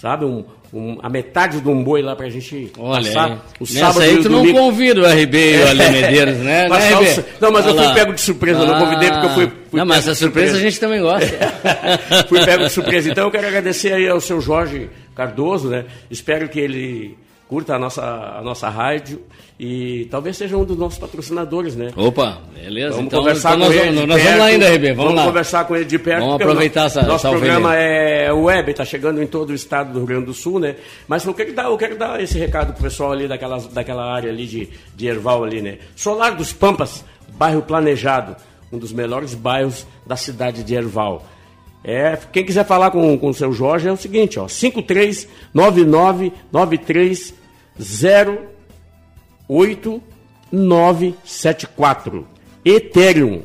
Speaker 1: sabe, um, um, a metade de um boi lá pra gente
Speaker 3: Olha, passar o sábado aí tu não convida o RB e o Ale Medeiros, né?
Speaker 1: né RB? Não, mas eu fui pego de surpresa, ah, não convidei porque eu fui, fui
Speaker 3: Não, mas a surpresa, surpresa a gente também gosta.
Speaker 1: fui pego de surpresa. Então eu quero agradecer aí ao seu Jorge Cardoso, né? Espero que ele curta a nossa, a nossa rádio e talvez seja um dos nossos patrocinadores, né?
Speaker 3: Opa, beleza.
Speaker 1: Vamos
Speaker 3: então,
Speaker 1: conversar
Speaker 3: então
Speaker 1: com
Speaker 3: nós,
Speaker 1: ele.
Speaker 3: vamos, nós vamos lá
Speaker 1: perto.
Speaker 3: ainda, RB. Vamos,
Speaker 1: Vamos
Speaker 3: lá.
Speaker 1: conversar com ele de perto.
Speaker 3: Vamos aproveitar essa-
Speaker 1: Nosso
Speaker 3: essa
Speaker 1: programa
Speaker 3: ovelha.
Speaker 1: é web, está chegando em todo o estado do Rio Grande do Sul, né? Mas eu quero dar, eu quero dar esse recado pro pessoal ali daquela, daquela área ali de, de Erval ali, né? Solar dos Pampas, bairro planejado, um dos melhores bairros da cidade de Erval. É, quem quiser falar com, com o seu Jorge é o seguinte, ó, 5399308974. Ethereum,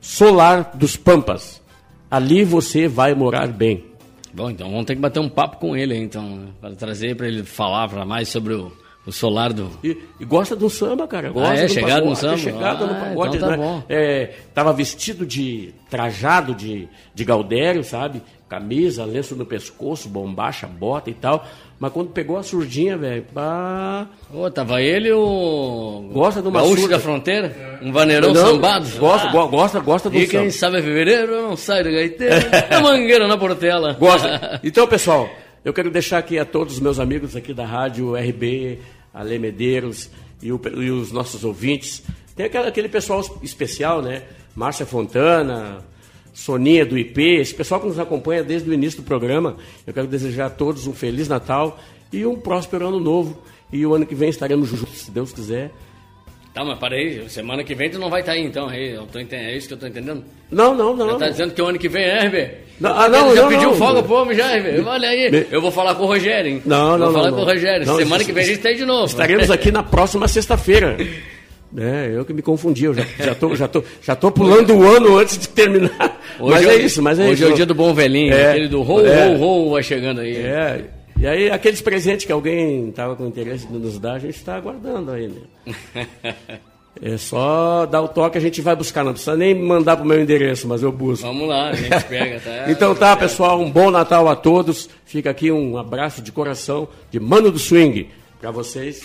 Speaker 1: Solar dos Pampas. Ali você vai morar bem.
Speaker 3: Bom, então vamos ter que bater um papo com ele, então, para trazer para ele falar mais sobre o, o solar do.
Speaker 1: E, e gosta do samba, cara. Gosta
Speaker 3: Ah, é?
Speaker 1: do
Speaker 3: Chegado no samba?
Speaker 1: Chegado no
Speaker 3: Ah,
Speaker 1: pagode.
Speaker 3: então tá
Speaker 1: né?
Speaker 3: bom.
Speaker 1: É, tava vestido de trajado de, de Galdério, sabe? Camisa, lenço no pescoço, bombacha, bota e tal. Mas quando pegou a surdinha, velho, pá.
Speaker 3: Ô, tava ele o.
Speaker 1: Gosta de uma
Speaker 3: Gaúcho
Speaker 1: surda.
Speaker 3: da fronteira? Um vaneirão
Speaker 1: Não,
Speaker 3: sambado?
Speaker 1: Gosta,
Speaker 3: Ah,
Speaker 1: go- gosta, gosta do
Speaker 3: E quem
Speaker 1: samba.
Speaker 3: sabe é fevereiro não sai do gaiteiro. a mangueira na portela.
Speaker 1: Gosta. Então, pessoal, eu quero deixar aqui a todos os meus amigos aqui da rádio RB, Ale Medeiros e, o- e os nossos ouvintes. Tem aquela- aquele pessoal especial, né? Márcia Fontana, Soninha do IP, esse pessoal que nos acompanha desde o início do programa. Eu quero desejar a todos um Feliz Natal e um próspero ano novo. E o ano que vem estaremos juntos, se Deus quiser.
Speaker 3: Tá, mas parei, semana que vem tu não vai estar aí então, é, eu tô enten- é isso que eu tô entendendo?
Speaker 1: Não, não, não.
Speaker 3: Já tá dizendo que o ano que vem é, RB?
Speaker 1: Não, ah, não,
Speaker 3: Ele já
Speaker 1: não,
Speaker 3: pediu
Speaker 1: não.
Speaker 3: folga pro homem já, RB? Olha aí,
Speaker 1: Me-
Speaker 3: eu vou falar com o Rogério, hein?
Speaker 1: Não, não,
Speaker 3: Vou falar
Speaker 1: não,
Speaker 3: com o
Speaker 1: não.
Speaker 3: Rogério,
Speaker 1: Não,
Speaker 3: semana que vem a gente tá aí de novo.
Speaker 1: Estaremos aqui na próxima sexta-feira. É, eu que me confundi, eu já, já, tô, já, tô, já tô pulando o ano antes de terminar.
Speaker 3: Hoje
Speaker 1: mas
Speaker 3: é,
Speaker 1: é isso, mas é
Speaker 3: hoje
Speaker 1: isso.
Speaker 3: é o dia do bom velhinho,
Speaker 1: É,
Speaker 3: aquele do rou,
Speaker 1: é.
Speaker 3: rou, rou vai chegando aí.
Speaker 1: É, e aí aqueles presentes que alguém estava com interesse de nos dar, a gente está aguardando aí, né? É só dar o toque, a gente vai buscar, não precisa nem mandar pro meu endereço, mas eu busco.
Speaker 3: Vamos lá, a gente pega, tá?
Speaker 1: Então tá, pessoal, um bom Natal a todos. Fica aqui um abraço de coração de Mano do Swing para vocês.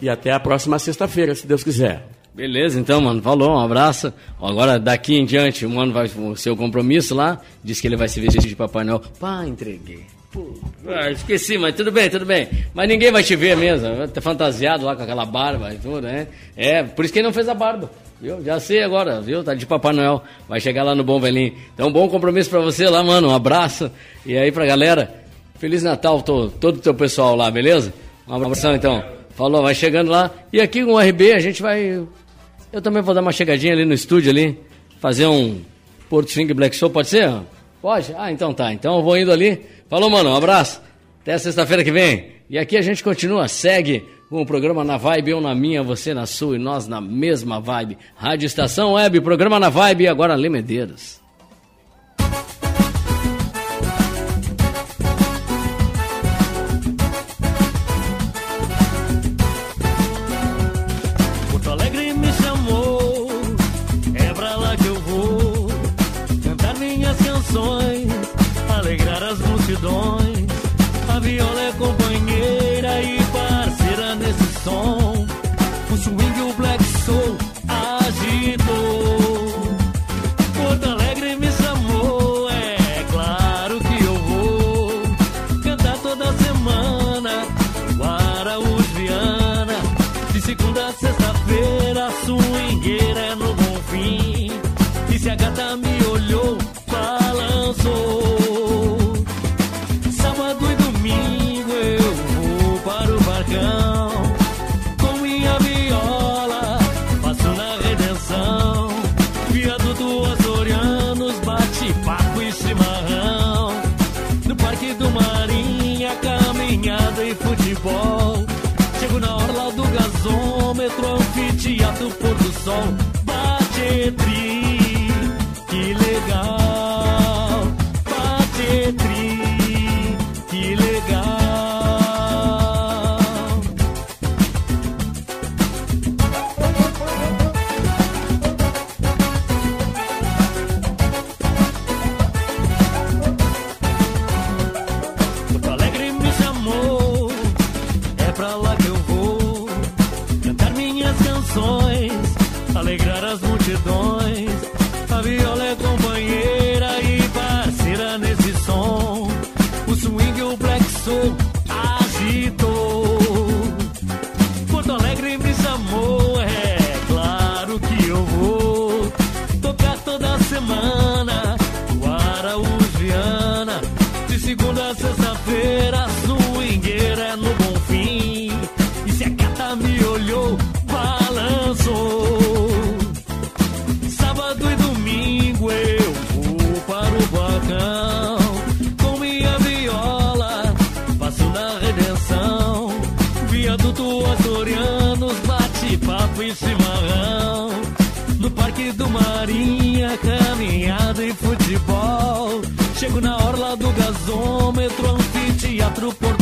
Speaker 1: E até a próxima sexta-feira, se Deus quiser.
Speaker 3: Beleza, então, mano. Falou, um abraço. Agora, daqui em diante, o mano vai o seu compromisso lá. Diz que ele vai se vestir de Papai Noel. Pá, entreguei. Pô, ah, esqueci, mas tudo bem, tudo bem. Mas ninguém vai te ver mesmo. Ter fantasiado lá com aquela barba e tudo, né? É, por isso que ele não fez a barba. Viu? Já sei agora, viu? Tá de Papai Noel. Vai chegar lá no Bom Velhinho. Então, bom compromisso pra você lá, mano. Um abraço. E aí pra galera, Feliz Natal, to, todo o teu pessoal lá, beleza? Um abração, então. Falou, vai chegando lá. E aqui com o RB a gente vai eu também vou dar uma chegadinha ali no estúdio ali, fazer um Porto Swing Black Show, pode ser? Pode? Ah, então tá. Então eu vou indo ali. Falou, mano, um abraço. Até sexta-feira que vem. E aqui a gente continua, segue com o programa na vibe, eu na minha, você na sua e nós na mesma vibe. Rádio Estação Web, programa na vibe, agora Lê
Speaker 7: Chego na orla do gasômetro, anfiteatro, pôr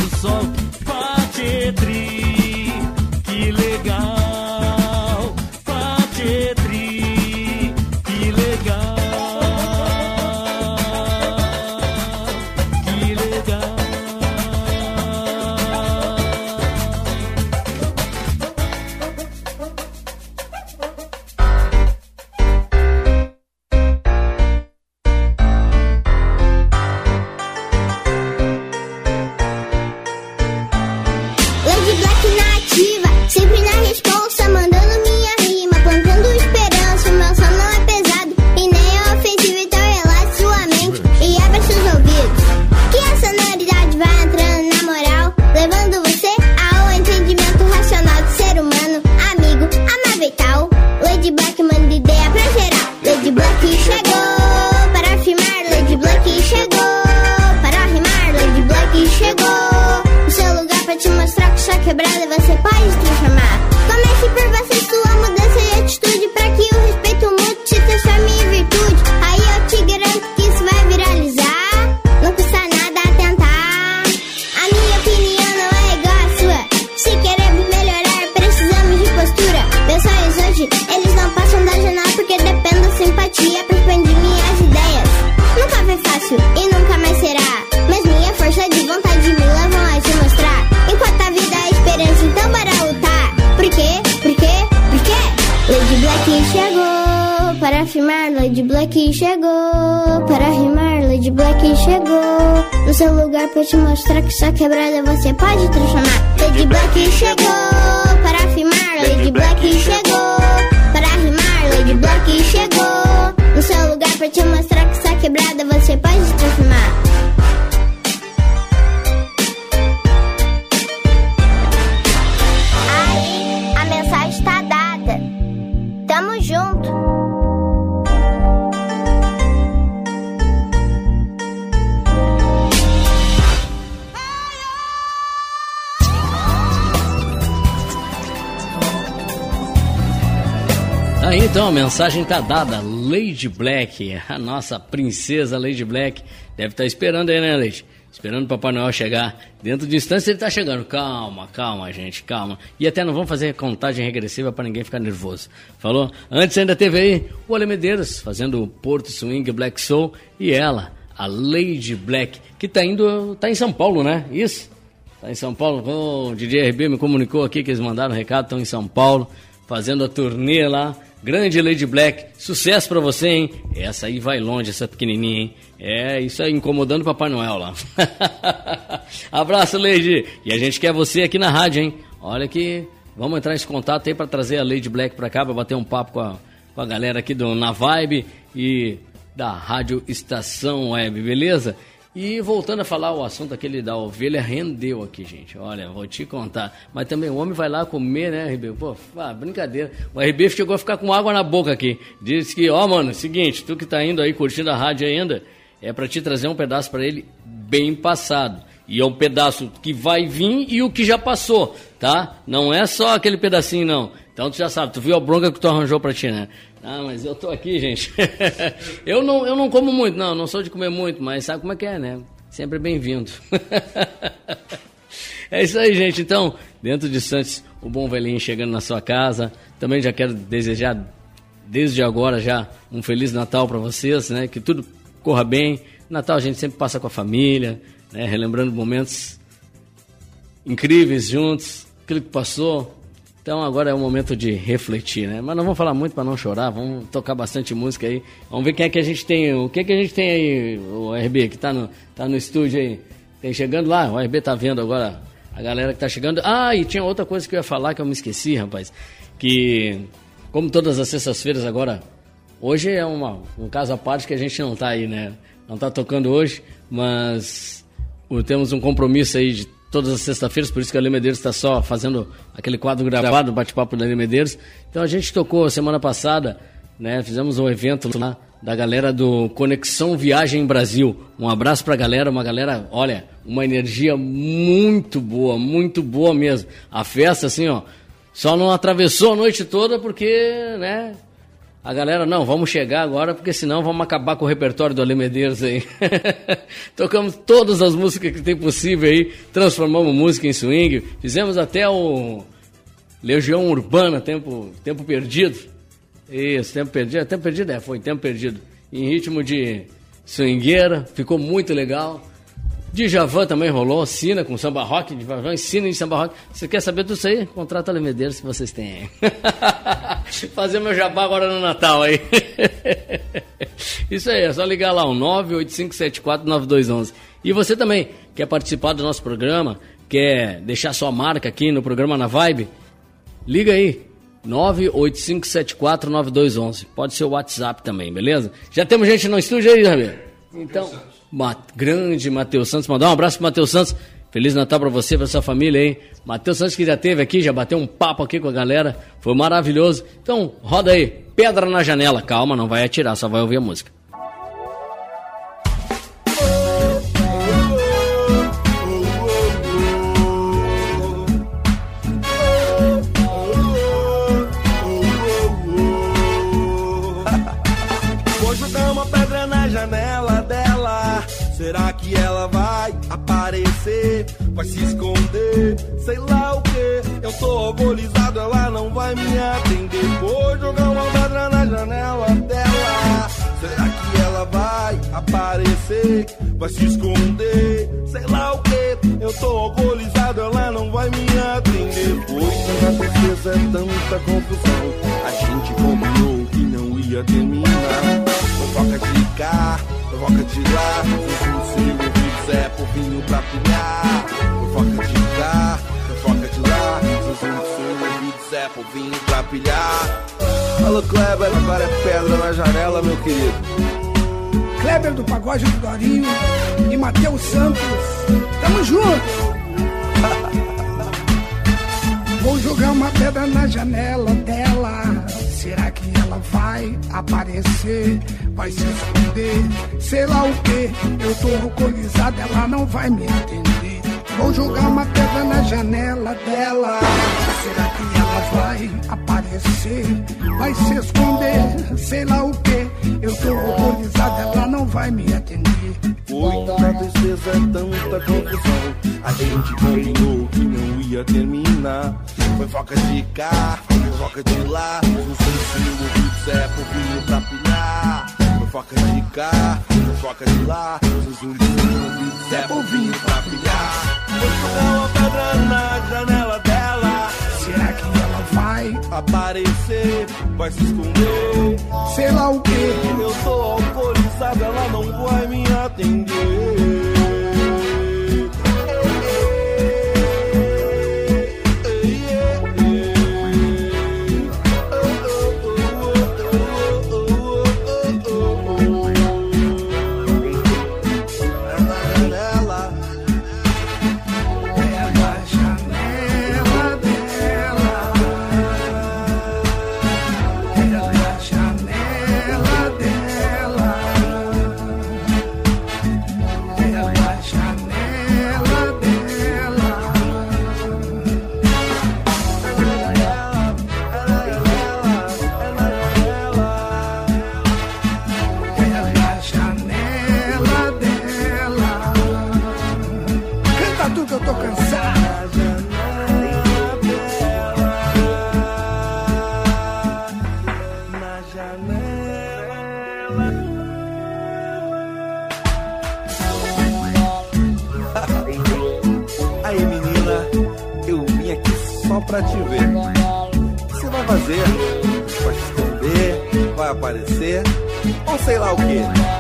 Speaker 8: Lady Black chegou para rimar. Lady Black chegou no seu lugar pra te mostrar que sua quebrada você pode transformar. Lady Black chegou para afirmar. Lady Black chegou para rimar. Lady Black chegou no seu lugar pra te mostrar que sua quebrada você pode transformar.
Speaker 3: Então, a mensagem tá dada. Lady Black, a nossa princesa Lady Black, deve estar esperando aí, né, Lady? Esperando o Papai Noel chegar. Dentro de instantes ele tá chegando. Calma, calma, gente, calma. E até não vamos fazer contagem regressiva para ninguém ficar nervoso. Falou? Antes ainda teve aí o Ale Medeiros fazendo o Porto Swing Black Soul e ela, a Lady Black, que tá indo, tá em São Paulo, né? Isso? Tá em São Paulo. O DJ RB me comunicou aqui que eles mandaram um recado, estão em São Paulo, fazendo a turnê lá. Grande Lady Black, sucesso pra você, hein? Essa aí vai longe, essa pequenininha, hein? É, isso aí, incomodando o Papai Noel lá. Abraço, Lady! E a gente quer você aqui na rádio, hein? Olha que vamos entrar nesse contato aí pra trazer a Lady Black pra cá, pra bater um papo com a, com a galera aqui do Na Vibe e da Rádio Estação Web, beleza? E voltando a falar o assunto aquele da ovelha, rendeu aqui, gente. Olha, vou te contar. Mas também o homem vai lá comer, né, RB? Pô, ah, brincadeira. O RB chegou a ficar com água na boca aqui. Disse que, ó, mano, seguinte, tu que tá indo aí curtindo a rádio ainda, é pra te trazer um pedaço pra ele bem passado. E é um pedaço que vai vir e o que já passou, tá? Não é só aquele pedacinho, não. Então tu já sabe, tu viu a bronca que tu arranjou pra ti, né? Ah, mas eu tô aqui, gente. eu, não, eu não como muito, não, não sou de comer muito, mas sabe como é que é, né? Sempre bem-vindo. é isso aí, gente. Então, dentro de Santos, o bom velhinho chegando na sua casa. Também já quero desejar, desde agora, já um Feliz Natal para vocês, né? Que tudo corra bem. Natal a gente sempre passa com a família, né? Relembrando momentos incríveis juntos, aquilo que passou. Então agora é o momento de refletir, né? Mas não vamos falar muito para não chorar, vamos tocar bastante música aí. Vamos ver quem é que a gente tem, o que é que a gente tem aí, o RB que tá no, tá no estúdio aí. Tem chegando lá, o RB tá vendo agora a galera que tá chegando. Ah, e tinha outra coisa que eu ia falar que eu me esqueci, rapaz. Que, como todas as sextas-feiras agora, hoje é uma, um caso à parte que a gente não tá aí, né? Não tá tocando hoje, mas temos um compromisso aí de todas as sextas-feiras, por isso que a Lê Medeiros está só fazendo aquele quadro gravado, bate-papo da Lê Medeiros. Então a gente tocou semana passada, né? Fizemos um evento lá da galera do Conexão Viagem Brasil. Um abraço pra galera, uma galera, olha, uma energia muito boa, muito boa mesmo. A festa, assim, ó, Só não atravessou a noite toda porque, né? A galera, não, vamos chegar agora, porque senão vamos acabar com o repertório do Ale Medeiros aí. Tocamos todas as músicas que tem possível aí, transformamos música em swing, fizemos até o Legião Urbana, Tempo, tempo Perdido. Isso, Tempo Perdido, Tempo Perdido é, foi Tempo Perdido. Em ritmo de swingueira, ficou muito legal. Djavan também rolou, Sina com samba rock, Djavan ensina em samba rock. Você quer saber tudo isso aí? Contrata a Medeiros que vocês têm. Fazer meu jabá agora no Natal aí. isso aí, é só ligar lá, o 985749211. E você também quer participar do nosso programa, quer deixar sua marca aqui no programa na Vibe? Liga aí, 985749211. Pode ser o WhatsApp também, beleza? Já temos gente no estúdio aí, Ramiro? Então, Grande Matheus Santos, mandar um abraço pro Matheus Santos. Feliz Natal para você, para sua família aí. Matheus Santos que já teve aqui, já bateu um papo aqui com a galera. Foi maravilhoso. Então, roda aí. Pedra na janela. Calma, não vai atirar, só vai ouvir a música.
Speaker 4: Vai se esconder? Sei lá o que. Eu tô alcoolizado, ela não vai me atender. Vou jogar uma pedra na janela dela. Será que ela vai aparecer? Vai se esconder? Sei lá o que. Eu tô alcoolizado, ela não vai me atender. Foi tanta tristeza, é tanta confusão. A gente combinou que não ia terminar. Fofoca de cá, fofoca de lá. Impulsivo, ouvidos é povinho pra pilhar. Fofoca de cá, fofoca de lá. Impulsivo, ouvidos é povinho pra pilhar. Alô, Kleber, agora é pedra na janela, meu querido.
Speaker 9: Kleber do Pagode do Dorinho e Matheus Santos. Tamo junto! Vou jogar uma pedra na janela dela. Será que ela vai aparecer? Vai se esconder? Sei lá o que. Eu tô alcoolizado, ela não vai me atender. Vou jogar uma pedra na janela dela. Será que ela vai aparecer? Vai se esconder? Sei lá o que. Eu tô alcoolizado, ela não vai me atender.
Speaker 4: Tanta tristeza, é tanta confusão. A gente combinou que não ia terminar. Foi foca de cá, foi foca de lá. Não sei se o ouvido é povinho pra pilhar. Foca de cá, foca de lá. Não sei se o ouvido é povinho pra pilhar. Vou jogar uma pedra na janela dela.
Speaker 9: Será que ela vai
Speaker 4: aparecer? Vai se esconder?
Speaker 9: Sei lá o que.
Speaker 4: Eu tô alcoolizado, ela não vai me atender. Aparecer? Ou sei lá o que?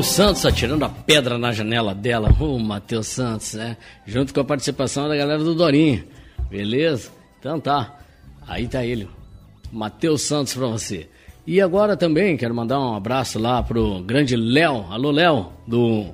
Speaker 9: Matheus
Speaker 3: Santos atirando a pedra na janela dela. O Matheus Santos, né? Junto com a participação da galera do Dorinho. Beleza? Então tá. Aí tá ele. Matheus Santos pra você. E agora também quero mandar um abraço lá pro grande Léo. Alô, Léo, do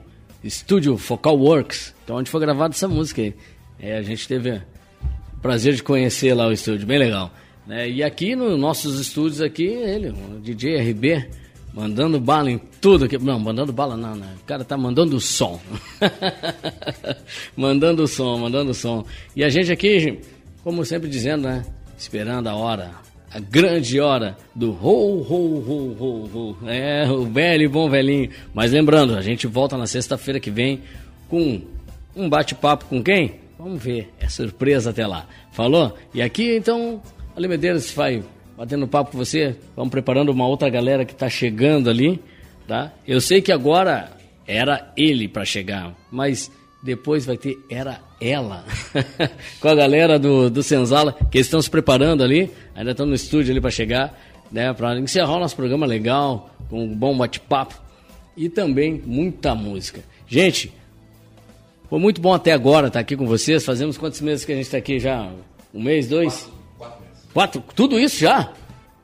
Speaker 3: Estúdio Focal Works. Então, onde foi gravada essa música aí. É, a gente teve o prazer de conhecer lá o estúdio, bem legal. Né? E aqui nos nossos estúdios aqui, ele, o DJ RB, mandando bala em tudo aqui. Não, mandando bala não, né? O cara tá mandando som. mandando som, mandando som. E a gente aqui, como sempre dizendo, né? Esperando a hora, a grande hora do ho, ho, ho, ho, ho. É, o velho e bom velhinho. Mas lembrando, a gente volta na sexta-feira que vem com um bate-papo com quem? Vamos ver, é surpresa até lá. Falou? E aqui então, Ale Medeiros vai batendo papo com você, vamos preparando uma outra galera que está chegando ali, tá? Eu sei que agora era ele para chegar, mas depois vai ter era ela com a galera do, do Senzala que estão se preparando ali, ainda estão no estúdio ali para chegar, né? Para encerrar o nosso programa legal, com um bom bate-papo e também muita música. Gente, foi muito bom até agora estar aqui com vocês. Fazemos quantos meses que a gente está aqui já? Um mês, dois? Quatro? Tudo isso já?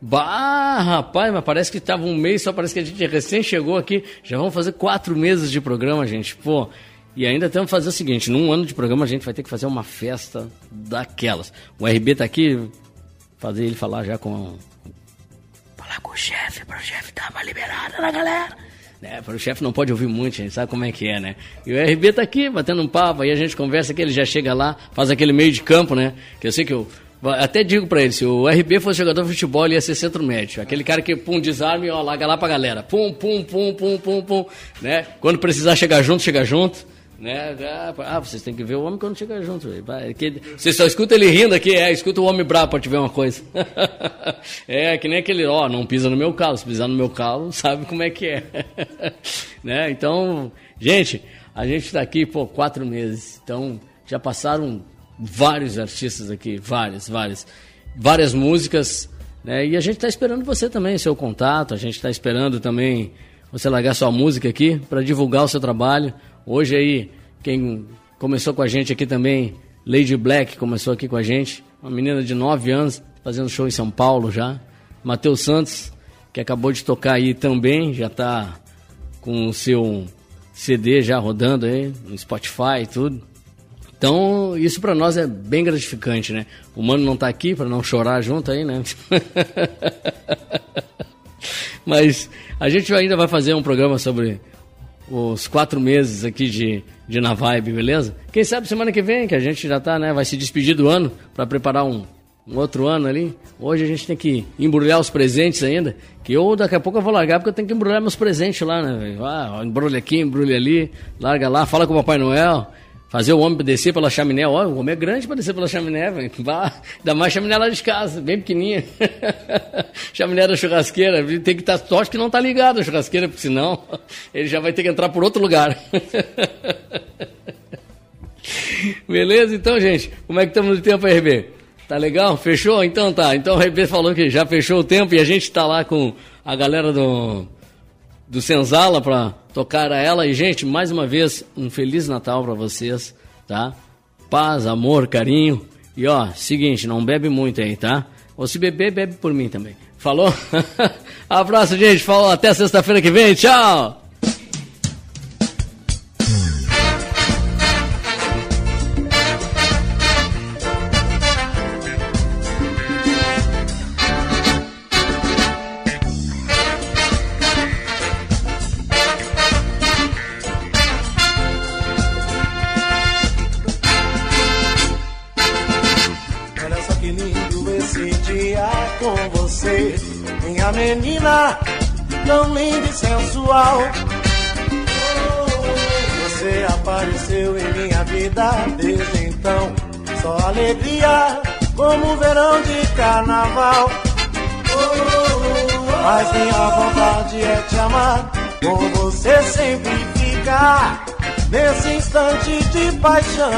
Speaker 3: Bah, rapaz, mas parece que estava um mês, só parece que a gente recém chegou aqui. Já vamos fazer quatro meses de programa, gente. Pô, e ainda temos que fazer o seguinte: num ano de programa a gente vai ter que fazer uma festa daquelas. O RB tá aqui, fazer ele falar já com. Falar com o chefe, para o chefe dar uma liberada na galera. Né, para o chefe não pode ouvir muito, a gente sabe como é que é, né? E o RB tá aqui batendo um papo, aí a gente conversa que ele já chega lá, faz aquele meio de campo, né? Que eu sei que eu até digo para ele, se o RB fosse jogador de futebol, ele ia ser centro médio. Aquele cara que pum, desarme ó, larga lá pra galera. Pum, pum, pum, pum, pum, pum, né? Quando precisar chegar junto, chega junto. Né? Ah, vocês têm que ver o homem quando chega junto. Você só escuta ele rindo aqui, é, escuta o homem bravo para te ver uma coisa. é, que nem aquele, ó, não pisa no meu calo, se pisar no meu calo, sabe como é que é. né? Então, gente, a gente está aqui por quatro meses, então já passaram vários artistas aqui, vários, vários, várias músicas, né? E a gente está esperando você também, seu contato, a gente está esperando também você largar sua música aqui para divulgar o seu trabalho. Hoje aí, quem começou com a gente aqui também, Lady Black começou aqui com a gente, uma menina de 9 anos, fazendo show em São Paulo já. Matheus Santos, que acabou de tocar aí também, já está com o seu CD já rodando aí, no Spotify e tudo. Então, isso para nós é bem gratificante, né? O mano não tá aqui para não chorar junto aí, né? Mas a gente ainda vai fazer um programa sobre os quatro meses aqui de, de Na Vibe, beleza? Quem sabe semana que vem, que a gente já tá, né? Vai se despedir do ano para preparar um, um outro ano ali. Hoje a gente tem que embrulhar os presentes ainda. Que eu daqui a pouco eu vou largar porque eu tenho que embrulhar meus presentes lá, né? Ah, embrulha aqui, embrulha ali, larga lá, fala com o Papai Noel. Fazer o homem descer pela chaminé. Ó, o homem é grande para descer pela chaminé, velho. Ainda mais chaminé lá de casa, bem pequenininha. chaminé da churrasqueira. Tem que estar tá, sorte que não tá ligado a churrasqueira, porque senão ele já vai ter que entrar por outro lugar. Beleza? Então, gente, como é que estamos no tempo, RB? Tá legal? Fechou? Então tá. Então o RB falou que já fechou o tempo e a gente está lá com a galera do do Senzala para tocar a ela. E, gente, mais uma vez, um Feliz Natal para vocês, tá? Paz, amor, carinho. E, ó, seguinte, não bebe muito aí, tá? Ou se beber, bebe por mim também. Falou? Abraço, gente. Falou. Até sexta-feira que vem. Tchau!
Speaker 10: Menina tão linda e sensual. Você apareceu em minha vida desde então. Só alegria, como o verão de carnaval. Mas minha vontade é te amar, com você sempre ficar nesse instante de paixão.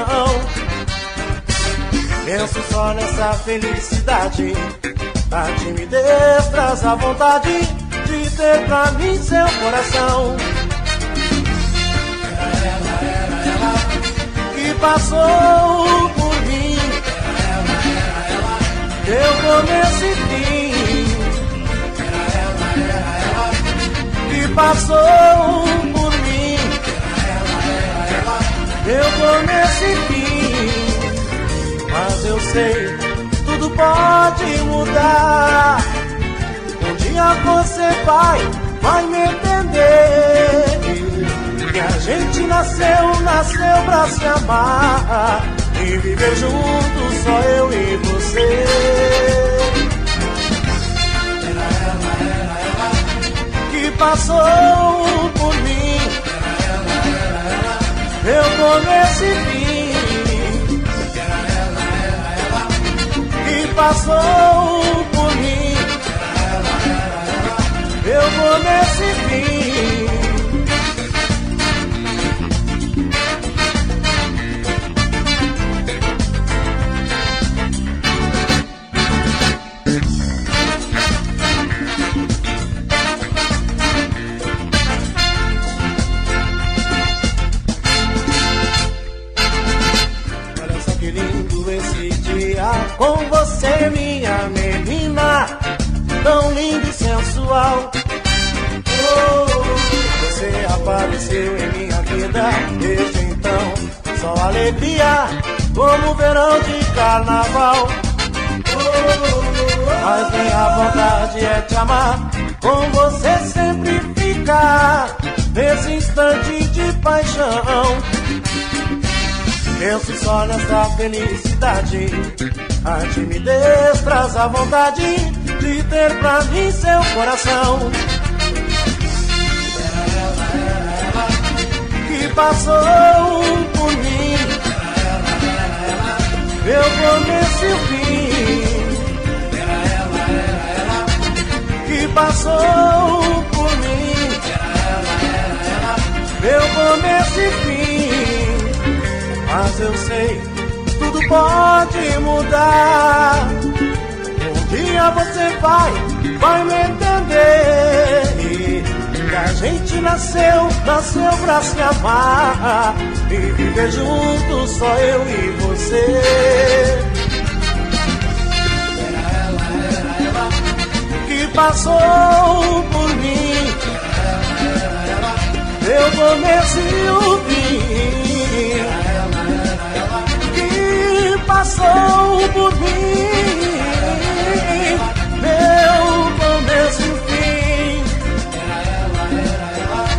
Speaker 10: Penso só nessa felicidade a timidez traz a vontade de ter pra mim seu coração.
Speaker 4: Era ela, era ela
Speaker 10: que passou por mim.
Speaker 4: Era ela, era ela
Speaker 10: Teu começo e fim.
Speaker 4: Ela, ela
Speaker 10: passou por mim.
Speaker 4: Ela, ela
Speaker 10: Teu começo e fim. Mas eu sei, tudo pode mudar. Um dia você vai, vai me entender. Que a gente nasceu, nasceu pra se amar. E viver juntos, só eu e você.
Speaker 4: Era ela, era ela
Speaker 10: Que passou por mim.
Speaker 4: Era ela, era ela
Speaker 10: Meu começo e fim. Passou por mim.
Speaker 4: Era ela, era ela
Speaker 10: Meu começo e fim. Oh, você apareceu em minha vida desde então, só alegria como verão de carnaval. Oh, mas minha vontade é te amar, com você sempre ficar nesse instante de paixão. Penso só nessa felicidade. A timidez traz a vontade de ter pra mim seu coração.
Speaker 4: Era ela, era ela
Speaker 10: Que passou por mim.
Speaker 4: Era ela, era ela
Speaker 10: Meu começo e o fim.
Speaker 4: Era ela, era ela
Speaker 10: Que passou por mim.
Speaker 4: Era ela, era ela
Speaker 10: Meu começo e fim. Mas eu sei, tudo pode mudar. Um dia você vai, vai me entender. Que a gente nasceu, nasceu pra se amar. E viver juntos, só eu e você. Que passou por mim.
Speaker 4: Era passou por mim.
Speaker 10: Meu começo e fim.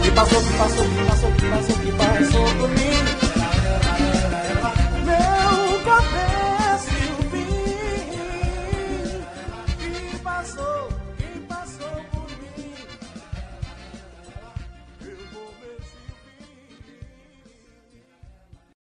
Speaker 4: E passou,
Speaker 10: que passou, que passou.